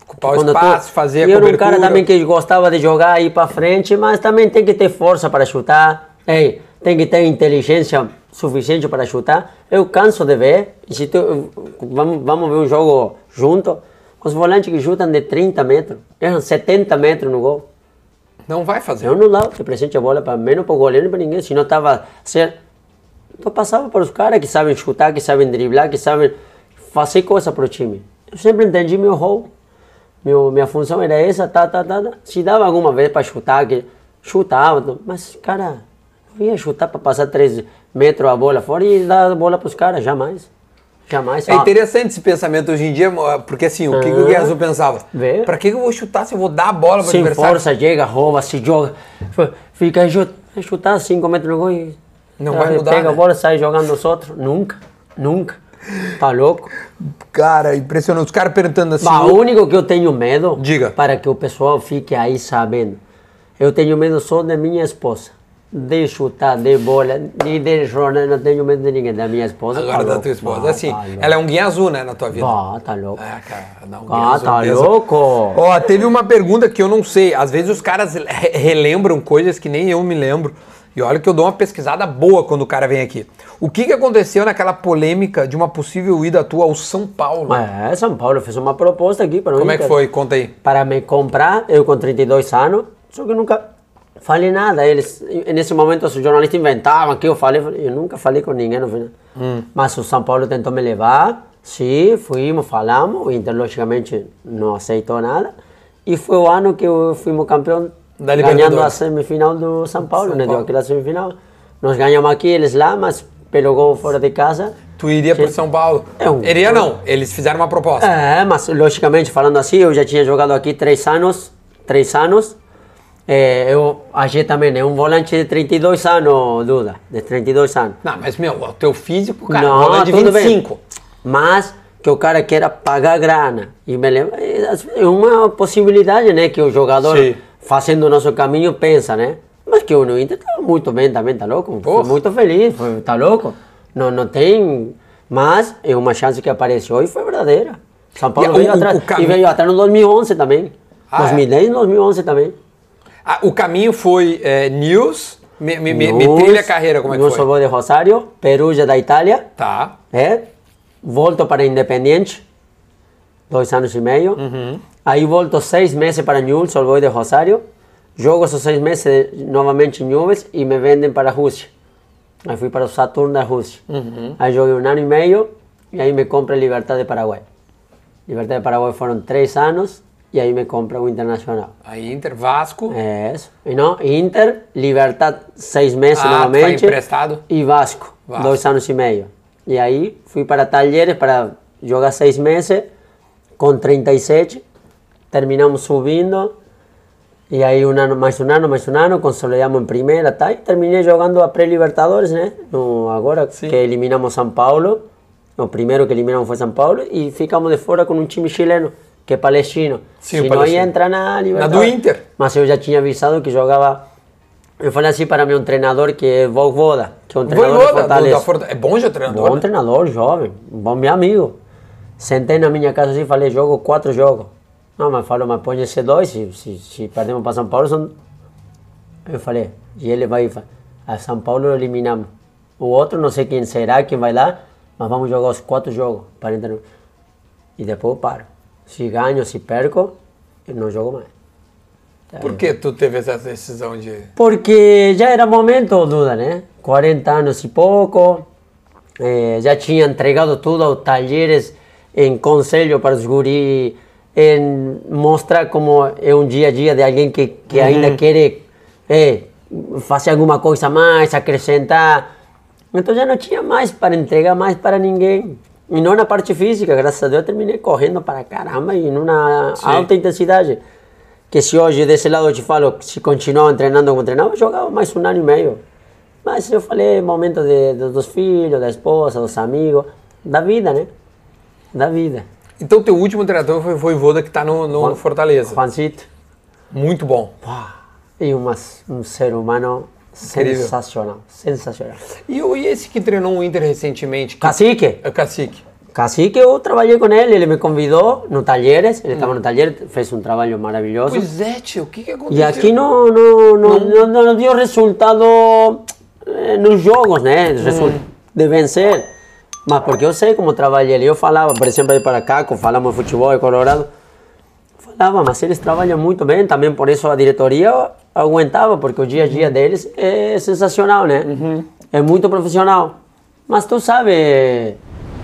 Ocupar o espaço, tu- fazer a eu era um cobertura. cara também que gostava de jogar ir para frente, mas também tem que ter força para chutar. Ei, tem que ter inteligência suficiente para chutar. Eu canso de ver. e Se tu, vamos, vamos ver um jogo junto. Os volantes que chutam de 30 metros, erram 70 metros no gol. Não vai fazer. Eu não dava de presente a bola para menos para o goleiro nem para ninguém. Se não estava certo, eu passava para os caras que sabem chutar, que sabem driblar, que sabem fazer coisa para o time. Eu sempre entendi meu rol. Meu, minha função era essa, tá, tá, tá, tá. Se dava alguma vez para chutar, que chutava, mas, cara, Eu ia chutar para passar 3 metros a bola fora e dar a bola para os caras, jamais. Jamais. É Ah, interessante esse pensamento hoje em dia, porque assim, o que, que o Ah. Guiazul pensava? Vê. Pra que eu vou chutar se eu vou dar a bola pro Sem adversário? força, chega, rouba, se joga. Fica chutar 5 metros no gol e. Não Ah, vai mudar, Pega né? a bola, sai jogando os outros. Nunca, nunca. Tá louco? Cara, impressionante. Os caras perguntando assim. Mas o único que eu tenho medo, Diga. para que o pessoal fique aí sabendo, eu tenho medo só da minha esposa. De chutar, de bola, e de jornal, não tenho medo de ninguém. Da minha esposa. Agora tá da louco. tua esposa. Ah, assim, tá ela é um guia azul, né, na tua vida. Ah, tá louco. É, cara, não, Ah, Guia Azul tá mesmo. louco. Ó, teve uma pergunta que eu não sei. Às vezes os caras re- relembram coisas que nem eu me lembro. E olha que eu dou uma pesquisada boa quando o cara vem aqui. O que, que aconteceu naquela polêmica de uma possível ida tua ao São Paulo? É, São Paulo fez uma proposta aqui para Como é que foi? Conta aí. para me comprar, eu com 32 anos, só que nunca falei nada. Eles, nesse momento, os jornalistas inventavam que eu falei, eu nunca falei com ninguém no final. Mas o São Paulo tentou me levar, sim, fomos, falamos, o Inter, logicamente, não aceitou nada. E foi o ano que eu fomos campeão, ganhando a semifinal do São Paulo, São né? Deu Paulo. aquela semifinal. Nós ganhamos aqui, eles lá, mas pelo gol fora de casa. Tu iria Sim. São Paulo? É um- Iria não, eles fizeram uma proposta. É, mas logicamente falando assim, eu já tinha jogado aqui três anos, três anos. É, eu, a gente também é um volante de 32 anos, Duda, de 32 anos. Não, mas meu, o teu físico, cara, Não, volante de tudo 25. bem. Mas que o cara queira pagar grana e me leva, é uma possibilidade, né, que o jogador Sim. fazendo o nosso caminho pensa, né? Mas que o no Inter tá muito bem também, tá louco? Foi muito feliz, foi, tá louco? Não, não tem, mas é uma chance que apareceu e foi verdadeira. São Paulo E veio o- atrás, o e veio atrás no 2011 também. Ah, é? 2010 e 2011 também. Ah, o caminho foi é, News, me, me, me, me News, trilha a carreira, como é que News foi? vou de Rosário, Perugia da Itália. Tá. É, volto para Independiente, dois anos e meio. Aí volto seis meses para Old Boys de Rosário. Jogo esses seis meses novamente em Newell's e me vendem para a Rússia. Aí fui para o Saturno da Rússia. Aí joguei um ano e meio e aí me compra Libertad de Paraguai. Libertad de Paraguai foram três anos e aí me compra o Internacional. Aí Inter, Vasco. É isso. E não, Inter, Libertad, seis meses Ah, vai novamente. emprestado? E Vasco, Vasco. dois anos e meio. E aí fui para Talheres para jogar seis meses, com 37. Terminamos subindo. E aí um ano, mais um ano, mais um ano, consolidamos em primeira, tá? E terminei jogando a pré-Libertadores, né? No, agora que eliminamos São Paulo. O primeiro que eliminamos foi São Paulo. E ficamos de fora com um time chileno, que é palestino. Sim, Se não ia entrar na Libertadores. Inter. Mas eu já tinha avisado que jogava. Eu falei assim para meu treinador, que é Voivoda, que é um treinador de Voivoda, do, Fortaleza. da Forta- É bom já treinador, Bom né? treinador, jovem, bom meu amigo. Sentei na minha casa assim e falei, jogo quatro jogos. Não, mas falou, mas põe esse dois, se, se, se perdemos para São Paulo, são... Eu falei, e ele vai, a São Paulo eliminamos. O outro, não sei quem será, quem vai lá, mas vamos jogar os quatro jogos. Para entrar E depois eu paro. Se ganho, se perco, eu não jogo mais. Por que tu teve essa decisão de... Porque já era momento, Duda, né? 40 anos e pouco, eh, já tinha entregado tudo aos talheres em conselho para os guri, em mostrar como é um dia a dia de alguém que, que ainda quer eh, fazer alguma coisa mais, acrescentar. Então já não tinha mais para entregar mais para ninguém. E não na parte física, graças a Deus eu terminei correndo para caramba e numa alta intensidade. Que se hoje desse lado eu te falo, se continuava treinando como treinava, eu jogava mais um ano e meio. Mas eu falei, momento de, de- dos filhos, da esposa, dos amigos, da vida, né? Da vida. Então teu último treinador foi o Voivoda que tá no, no Fortaleza. Juancito. Muito bom. E uma, um ser humano Incrível. sensacional, sensacional. E, e esse que treinou o Inter recentemente? Que, Cacique. é Cacique. Cacique, eu trabalhei com ele, ele me convidou no Talheres, ele estava no Talheres, fez um trabalho maravilhoso. Pois é, tio, o que que aconteceu? E aqui não, não, não, não, não deu resultado eh, nos jogos, né? Resul- De vencer. Mas porque eu sei como trabalha ele. Eu falava, por exemplo, aí para quando falamos de futebol em Colorado, falava, mas eles trabalham muito bem, também por isso a diretoria aguentava, porque o dia a dia deles é sensacional, né? É muito profissional. Mas tu sabe,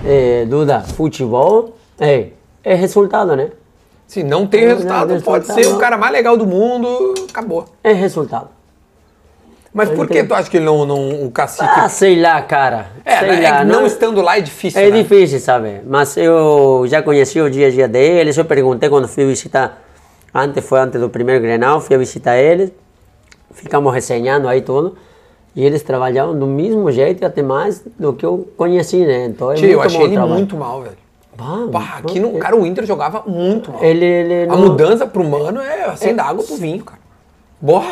eh, Duda, futebol é, é resultado, né? Se não tem Não, resultado, não, pode resultado ser o não. cara mais legal do mundo, acabou. É resultado. Mas por que tu acha que ele não, não o cacique... Ah, sei lá, cara. é, sei né, é lá, que não, estando lá é difícil, É né? difícil, sabe? Mas eu já conheci o dia a dia deles, eu perguntei quando fui visitar, antes foi antes do primeiro Grenal, fui visitar eles, ficamos resenhando aí tudo, e eles trabalhavam do mesmo jeito e até mais do que eu conheci, né? Então é Tio, eu achei ele trabalho. muito mal, velho. Bah, Pá, aqui no, cara, o Inter jogava muito mal. Ele, ele A não- mudança pro Mano é assim, da água pro vinho, cara. Boa,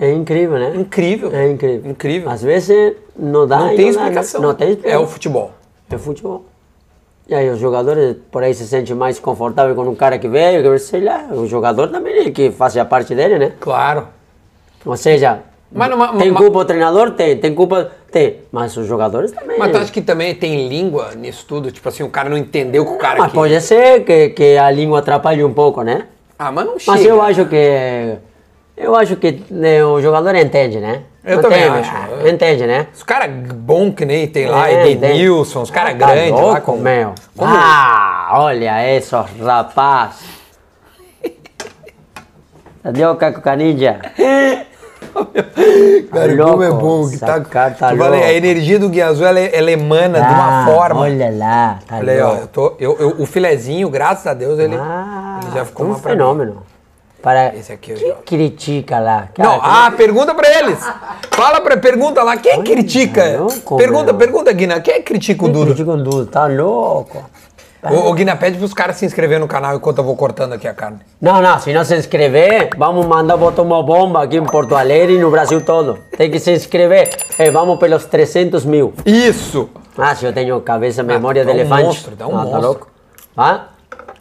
É incrível, né? incrível. É incrível. Incrível. Às vezes não dá Não tem né? explicação. Não tem É explicação. o futebol. É futebol. E aí os jogadores por aí se sentem mais confortáveis com um cara que veio, que sei lá, o jogador também que fazia parte dele, né? Claro. Ou seja, Mas numa- tem culpa o treinador? Tem, tem culpa? Tem, mas os jogadores também. Mas tu acha que também tem língua nisso tudo? Tipo assim, o cara não entendeu que o cara Mas aqui... pode ser que, que a língua atrapalhe um pouco, né? Ah, mas não chega. Mas eu acho que eu acho que né, o jogador entende, né? Eu Não também tem- acho. ah, Entende, né? Os caras bons que nem tem lá, É, Edenilson, os caras Tá grandes lá com... meu. Como- Ah, olha isso, rapaz. Cadê o Caco Canija? Cara, Tá como é bom que tá... cara tá falei, a louco. energia do Guiazul, ela, ela emana de uma Ah, forma. Olha lá, tá aí, ó, eu tô, eu, eu- o filezinho, graças a Deus, ele, Ah, ele já ficou um uma pra mim. Para Esse aqui eu quem já- critica lá? Não, Cara, ah, pergunta pra eles. Fala pra, pergunta lá, quem critica? louco, pergunta, meu. pergunta, Guina, quem critica o quem Duda? critica o Duda? Tá louco? Ô, ô, Guina, pede pros caras se inscreverem no canal enquanto eu vou cortando aqui a carne. Não, não, se não se inscrever, vamos mandar botar uma bomba aqui em Porto Alegre e no Brasil todo. Tem que se inscrever. Eh, vamos pelos 300 mil. Isso! Ah, se eu tenho cabeça, memória dá de um elefante. monstro, dá um ah, Tá monstro. louco? Ah,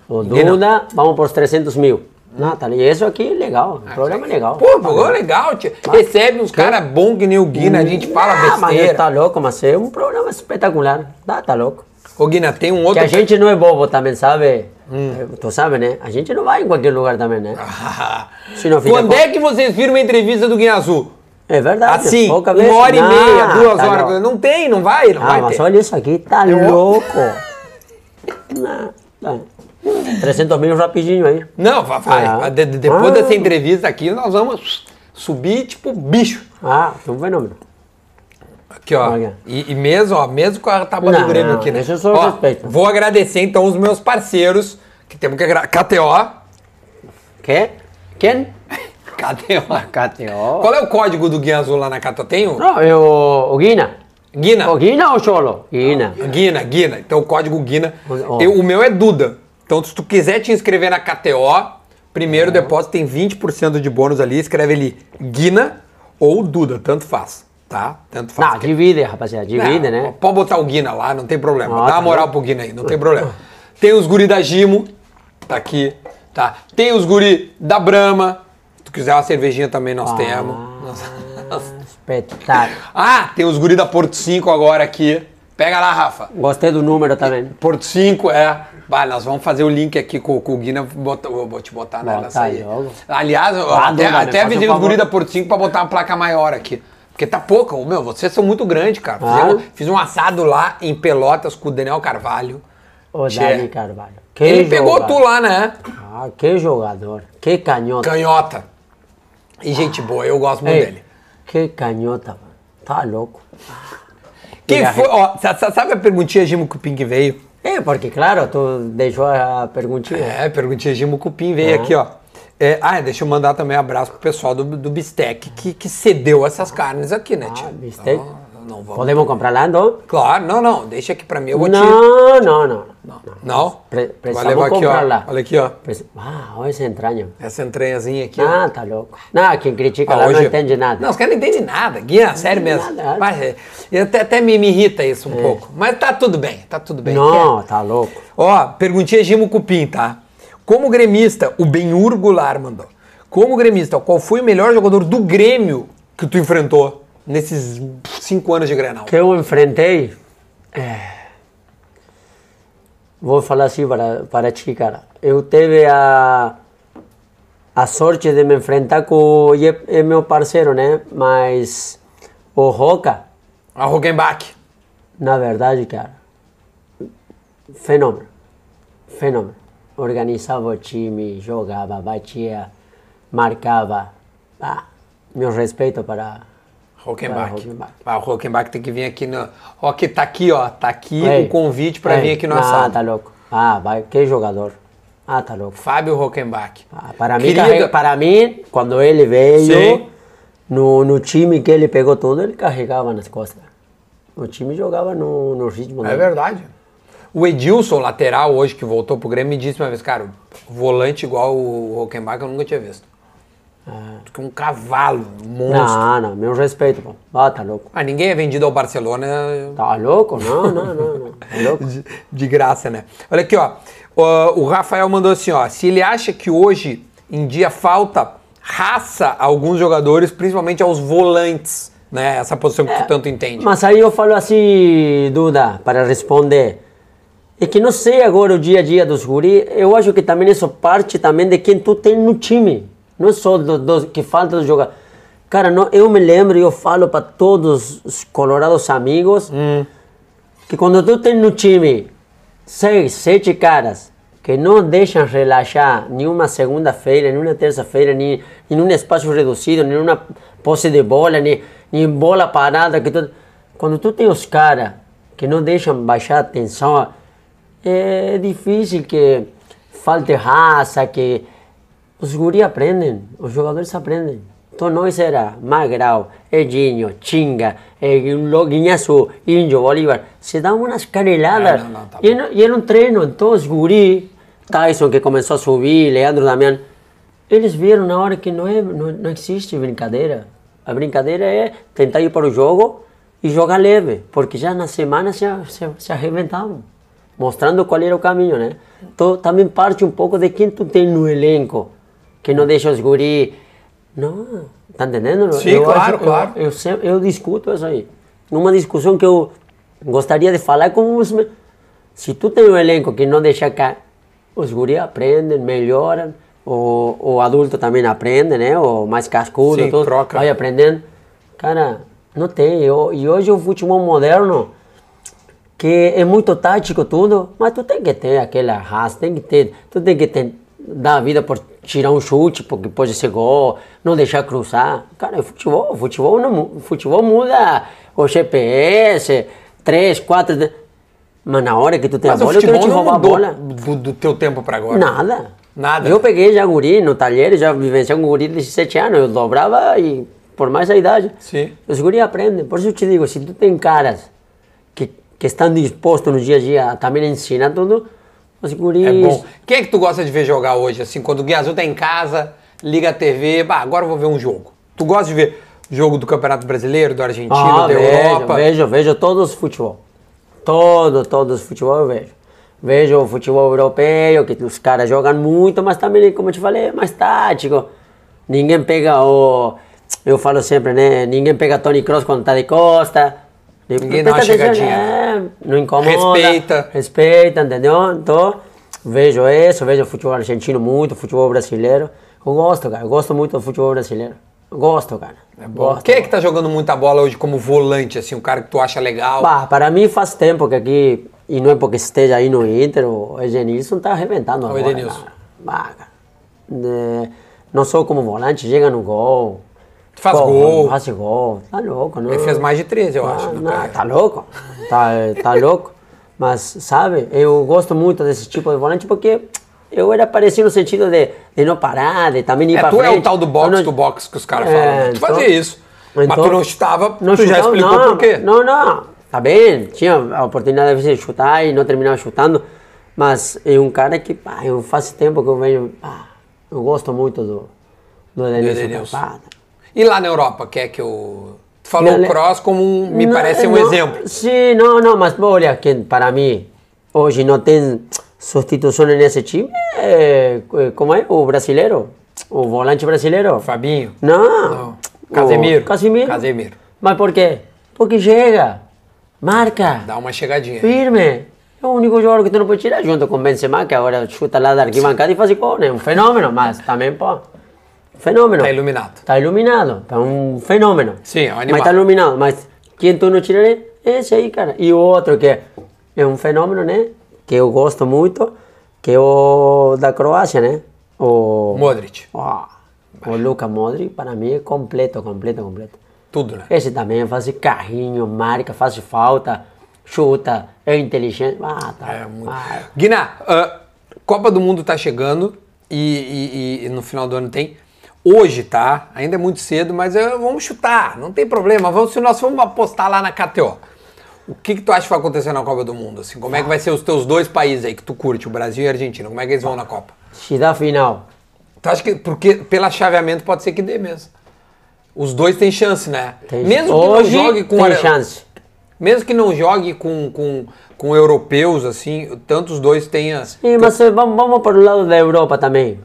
o. Duda, vamos por 300 mil. Não, tá ali. Isso aqui é legal. O programa é legal. Pô, pô, legal, tia. Recebe uns caras bons que nem o Guina, a gente fala Ah, mas besteira. tá louco, mas é um programa espetacular. Tá, tá louco. Ô, Guina, tem um Que outro... a gente não é bobo também, sabe? Hum. Tu sabe, né? A gente não vai em qualquer lugar também, né? Se não fica Quando com- é que vocês viram uma entrevista do Guina Azul? É verdade. Assim, pouca uma vez. hora e Não, meia, duas tá horas. louco. Não tem, não vai, não Ah, vai mas ter. olha isso aqui, tá Eu- louco. Não, tá. 300 mil rapidinho aí. Não, vai. vai. Ah. De- de- depois Ah. dessa entrevista aqui, nós vamos subir tipo bicho. Ah, é um fenômeno. Aqui, ó. E, e mesmo, ó, mesmo com a tábua do Não, Grêmio não, aqui, né? isso eu só Ó, respeito. Vou agradecer então os meus parceiros, que temos que agradecer. KTO. Que? Quem? KTO. KTO. Qual é o código do Guia Azul lá na KTO? Tem um? Não, eu, o Guina. Guina. O Guina ou o Cholo? Guina. Guina, Guina. Então o código Guina. Ó. Eu- o meu é Duda. Então se tu quiser te inscrever na KTO, primeiro depósito tem 20% de bônus ali. Escreve ali Guina ou Duda, tanto faz. Tá? Tanto faz. Não, divide, rapaziada. Divide, Não, né? Pode botar o Guina lá, não tem problema. Ah, Dá uma tá moral bom. pro Guina aí, não tem problema. Tem os guri da Gimo, tá aqui, tá? Tem os guri da Brahma. Se tu quiser uma cervejinha também nós temos. Nós- Espetáculo. Ah, tem os guri da Porto 5 agora aqui. Pega lá, Rafa. Gostei do número também. Porto 5 é. Vai, nós vamos fazer o link aqui com, com o Guina. Bota, eu vou te botar Bota nessa aí. logo. Aliás, Ah, até, Duda, me até avisei os guri da Porto 5 pra botar uma placa maior aqui. Porque tá pouca. Meu, vocês são muito grandes, cara. Ah. Fizemos- fiz um assado lá em Pelotas com o Daniel Carvalho. O Tchê. Dani Carvalho. Que Ele pegou jogador. tu lá, né? Ah, que jogador. Que canhota. Canhota. E gente boa, eu gosto muito Ei, dele. Que canhota, mano. Tá louco. Quem foi, ó, sa- sa- sabe a perguntinha Gimo que veio? É, porque, claro, tu deixou a perguntinha. É, perguntinha Gimo Cupim veio aqui, ó. É, ah, deixa eu mandar também um abraço pro pessoal do, do Bistec que, que cedeu essas carnes aqui, né, tia? Ah, bistec. Não, não vamos. Podemos comprar lá, então? Claro, não, não, deixa aqui pra mim, eu vou te... Não, não, não. não. Não? Pre- Vai precisamos levar aqui, comprar ó. lá. Olha aqui, ó. Ah, olha essa entranha. Essa entranhazinha aqui, ó. Ah, tá louco. Não, quem critica Ah, lá não hoje- entende nada. Não, os caras não entendem nada. Guia, sério mesmo. nada. Mas, é, até, até me, me irrita isso um pouco. Mas tá tudo bem, tá tudo bem. Não, tá louco. Ó, perguntinha Gimo Cupim, tá? Como gremista, o Benhur Goulart mandou. Como gremista, qual foi o melhor jogador do Grêmio que tu enfrentou nesses cinco anos de Grenal? que eu enfrentei. é, Vou falar assim para, para ti, cara. Eu tive a, a sorte de me enfrentar com. E é, é meu parceiro, né? Mas o Roca, A Roggenbach. na verdade, cara. Fenômeno. Fenômeno. Organizava o time, jogava, batia, marcava. Ah, meu respeito para Para Hockenbach. Ah, o Hockenbach tem que vir aqui no. Ó, que tá aqui, ó. Tá aqui o convite pra ei, vir aqui no Ah, assado. tá louco. Ah, vai, que jogador. Ah, tá louco. Fábio Hockenbach. Ah, para, mim, Querida- carrega- para mim, quando ele veio, Sim. no, no time que ele pegou tudo, ele carregava nas costas. O time jogava no, no ritmo É dele. verdade. O Edilson, lateral, hoje que voltou pro Grêmio, me disse uma vez, cara, volante igual o Hockenbach eu nunca tinha visto. Porque um cavalo, um monstro. Não, não, meu respeito, pô. Ah, tá louco. Ah, ninguém é vendido ao Barcelona Tá louco? Não, não, não, não. Tá louco? de, de graça, né? Olha aqui, ó. O, o Rafael mandou assim, ó. Se ele acha que hoje em dia falta raça a alguns jogadores, principalmente aos volantes, né? Essa posição que tu tanto entende. Mas aí eu falo assim, Duda, para responder. É que não sei agora o dia a dia dos guri, eu acho que também isso parte também de quem tu tem no time. Não é só do, do- que falta dos jogadores. Cara, não, eu me lembro e eu falo para todos os colorados amigos que quando tu tem no time seis, sete caras que não deixam relaxar nenhuma segunda-feira, nenhuma terça-feira, nem em um espaço reduzido, nenhuma posse de bola, nem, nem bola parada. Que tu, quando tu tem os caras que não deixam baixar a tensão, é difícil que falte raça, que os guri aprendem, os jogadores aprendem. Então nós era Magrau, Edinho, Chinga, eh, Loguinhaçu, Índio, Bolívar. Se dão umas caneladas. É, não, não, tá e, era, e era um treino, então os guri, Tyson que começou a subir, Leandro Damião, eles viram na hora que não, é, não, não existe brincadeira. A brincadeira é tentar ir para o jogo e jogar leve, porque já na semana se, se, se arrebentavam, mostrando qual era o caminho, né? Então também parte um pouco de quem tu tem no elenco, que não deixa os guri... Não, tá entendendo? Sim, Eu claro, acho- claro. Eu, eu, sempre- eu discuto isso aí. Numa discussão que eu gostaria de falar com os... Se tu tem um elenco que não deixa cá, os guri aprendem, melhoram, o, o adulto também aprende, né? O mais cascudo, Sim, tudo, troca. vai aprendendo. Cara, não tem. Eu, e hoje o futebol moderno, que é muito tático tudo, mas tu tem que ter aquela raça, tem que ter, tu tem que ter, dar a vida por tirar um chute, porque pode ser gol, não deixar cruzar. Cara, é futebol, futebol, não, futebol muda o GPS, três, quatro... de- Mas na hora que tu tem Mas a bola, eu quero te roubar a bola. do, do teu tempo pra agora. Nada. Nada. Eu peguei já guri no talher, já vivenciei um guri de 17 anos, eu dobrava e por mais a idade. Sim. Os guri aprendem. Por isso eu te digo, se tu tem caras que, que estão dispostos no dia a dia a também ensinar tudo, os guris... É bom. Quem é que tu gosta de ver jogar hoje? Assim, quando o Guiazul tá em casa, liga a TV, bah, agora eu vou ver um jogo. Tu gosta de ver jogo do Campeonato Brasileiro, do Argentino, Ah, da vejo, Europa? vejo, vejo todos os futebol. Todo, todos os futebol eu vejo. Vejo o futebol europeu, que os caras jogam muito, mas também, como eu te falei, é mais tático. Ninguém pega o... Eu falo sempre, né? Ninguém pega Tony Kroos quando tá de costa. Ninguém dá uma chegadinha. é, não incomoda. Respeita. Respeita, entendeu? Então, vejo isso, vejo o futebol argentino muito, futebol brasileiro. Eu gosto, cara. Eu gosto muito do futebol brasileiro. Eu gosto, cara. É bom. Quem é que tá jogando muita bola hoje como volante, assim, um cara que tu acha legal? Bah, para mim faz tempo que aqui, e não é porque esteja aí no Inter, o Edenilson tá arrebentando agora. Edenilson. cara. Bah, cara. É, não sou como volante, chega no gol. Faz gol. Faz gol. Tá louco, não? Ele fez mais de 13, eu Ah, acho. não, tá louco? Tá, tá louco? Mas, sabe, eu gosto muito desse tipo de volante porque eu era parecido no sentido de, de não parar, de também ir É, pra tu frente. é o tal do box não- to box que os caras É, falam. né? Tu então- fazia isso. Mas tu não chutava, não tu já chutava, explicou não, por quê. Não, não, tá bem, tinha a oportunidade de chutar e não terminava chutando, mas é um cara que, pá, eu faz tempo que eu venho, pá, eu gosto muito do, do Edenilson. E lá na Europa, quer que eu... Tu falou Não, o Cross como um, me Não, parece um não, exemplo. Sim, não, não, mas olha, que para mim, hoje não tem substituição nesse time, é, é, como é? O brasileiro, o volante brasileiro. Fabinho? Não. Casemiro. O Casemiro. Casemiro. Mas por quê? Porque chega, marca, Dá uma chegadinha. firme. É o único jogador que tu não pode tirar junto com o Benzema, que agora chuta lá da arquibancada e faz gol, né? Um fenômeno, mas também, pô, fenômeno. Tá iluminado. Está iluminado, é um fenômeno. Sim, é um Mas animal. está iluminado, mas quem tu não tiraria é esse aí, cara. E o outro que é um fenômeno, né? Que eu gosto muito, que é o da Croácia, né? O Modric. Ah, o Luka Modric, para mim, é completo, completo, completo. Tudo, né? Esse também faz carrinho, marca, faz falta, chuta, é inteligente. Ah, tá. É muito. Ah, Guiná, ah, Copa do Mundo tá chegando e, e- e no final do ano tem. Hoje, tá? Ainda é muito cedo, mas eh, vamos chutar, não tem problema. Vamos, se nós vamos apostar lá na KTO. O que, que tu acha que vai acontecer na Copa do Mundo? Assim, como é que vai ser os teus dois países aí que tu curte, o Brasil e a Argentina? Como é que eles vão na Copa? se dá final. Tu acha que, porque pelo chaveamento pode ser que dê mesmo. Os dois têm chance, né? Tem- mesmo que não jogue com tem a- chance. Mesmo que não jogue com, com, com europeus, assim, tanto os dois tenham. Sim, mas eh, vamos, vamos para o lado da Europa também.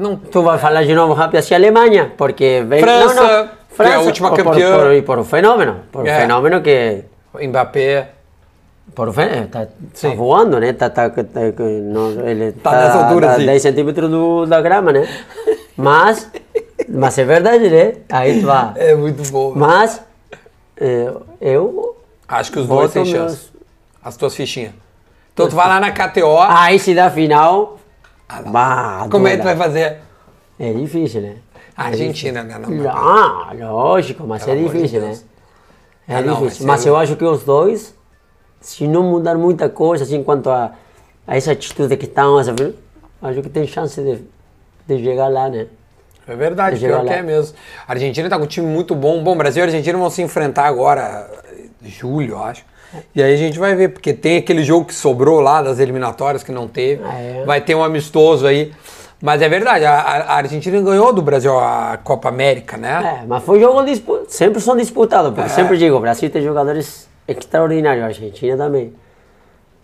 Não, Tu vai falar de novo rápido assim Alemanha, porque vem França, que é a última por, campeã. Por, por, por o fenômeno, por É. o fenômeno que Mbappé. por o fenômeno, tá, tá voando, né? Tá, tá, tá, não, ele Tá nessa altura, sim. 10 centímetros do, da grama, né? Mas, mas é verdade, né? Aí tu vai. É muito bom. Mas eh, eu Acho que os dois têm meus- chance. As tuas fichinhas. Então tu vai lá na KTO. aí se dá final, bah, como é que tu vai fazer? É difícil, né? A Argentina, né? Não, não. Ah, lógico, mas Pelo é de difícil, Deus. né? É Ah, não, difícil. mas Mas eu- eu acho que os dois, se não mudar muita coisa, assim, quanto a, a essa atitude que estão, acho que tem chance de, de chegar lá, né? É verdade, Deixa pior que é mesmo. A Argentina tá com um time muito bom. Bom, Brasil e Argentina vão se enfrentar agora, julho, eu acho. E aí a gente vai ver, porque tem aquele jogo que sobrou lá das eliminatórias que não teve. Ah, é? Vai ter um amistoso aí. Mas é verdade, a, a- Argentina ganhou do Brasil a Copa América, né? É, mas foi jogo disputado, sempre são disputados, porque É. sempre digo, o Brasil tem jogadores extraordinários, a Argentina também.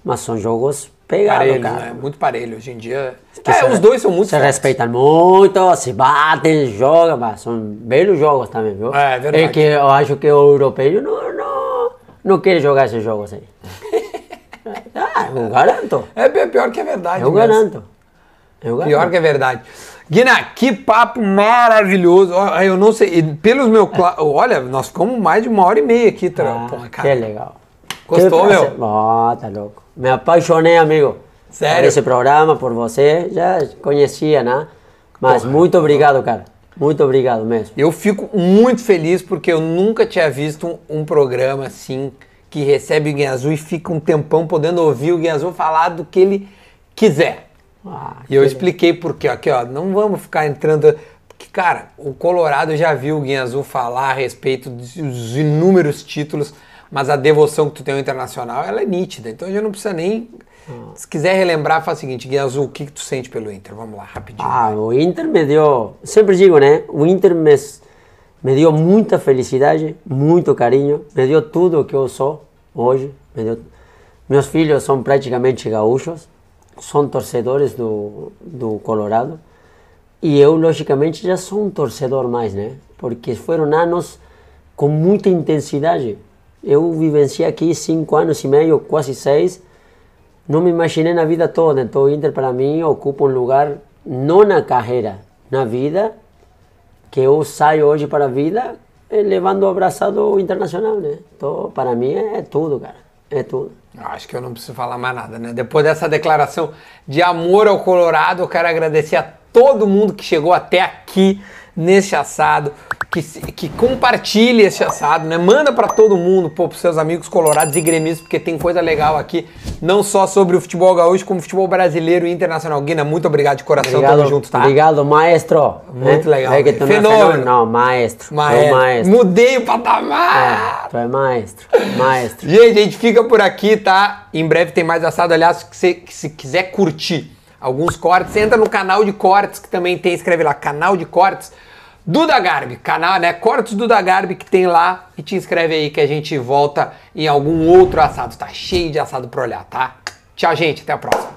Mas são jogos pegados, Parelho, cara. né? Muito parelho. Hoje em dia. É, se- os dois são muito Se fortes. respeitam muito, se batem, jogam, mas são belos jogos também, viu? É, é verdade. É que eu acho que o europeu não, não, não quer jogar esses jogos aí. ah, eu garanto. É pi- pior que é verdade. Eu mesmo. garanto. Eu garanto. Pior que é verdade. Guina, que papo maravilhoso. Eu não sei, pelos meus. Olha, nós ficamos mais de uma hora e meia aqui. Ah, Porra, que cara. legal. Gostou, Que meu? Ah, tá louco. Me apaixonei, amigo. Sério? Por esse programa, por você. Já conhecia, né? Mas muito obrigado, cara. Muito obrigado mesmo. Eu fico muito feliz porque eu nunca tinha visto um, um programa assim que recebe o Guia Azul e fica um tempão podendo ouvir o Guia Azul falar do que ele quiser. Ah, E eu que expliquei porque, aqui ó, não vamos ficar entrando. Porque, cara, o Colorado já viu o Guinha Azul falar a respeito dos dos inúmeros títulos, mas a devoção que tu tem ao internacional, ela é nítida. Então a gente não precisa nem. Se quiser relembrar, faz o seguinte, Guinha Azul, o que, que tu sente pelo Inter? Vamos lá, rapidinho. Ah, o Inter me deu, sempre digo, né? O Inter me, me deu muita felicidade, muito carinho, me deu tudo o que eu sou hoje. Me deu... Meus filhos são praticamente gaúchos, são torcedores do, do Colorado. E eu, logicamente, já sou um torcedor mais, né? Porque foram anos com muita intensidade. Eu vivenciei aqui cinco anos e meio, quase seis, não me imaginei na vida toda. Então o Inter para mim ocupa um lugar não na carreira, na vida, que eu saio hoje para a vida eh, levando o abraçado internacional, né? Então para mim é tudo, cara. É tudo. Acho que eu não preciso falar mais nada, né? Depois dessa declaração de amor ao Colorado, eu quero agradecer a todo mundo que chegou até aqui neste assado, que, que compartilhe esse assado, né? Manda pra todo mundo, pô, pros seus amigos colorados e gremistas, porque tem coisa legal aqui, não só sobre o futebol gaúcho, como o futebol brasileiro e internacional. Guina, muito obrigado de coração, Obrigado, tamo junto, tá? obrigado maestro. Muito Eh, legal, É que tu é Fenômeno. fenômeno, não, maestro. Maestro. Tu maestro. Mudei o patamar! É, tu é maestro, maestro. Gente, a gente fica por aqui, tá? Em breve tem mais assado. Aliás, que se, que se quiser curtir alguns cortes, entra no canal de cortes que também tem, escreve lá, canal de cortes Duda Garbi, canal, né? Cortes Duda Garbi que tem lá e te inscreve aí que a gente volta em algum outro assado. Tá cheio de assado pra olhar, tá? Tchau, gente, até a próxima.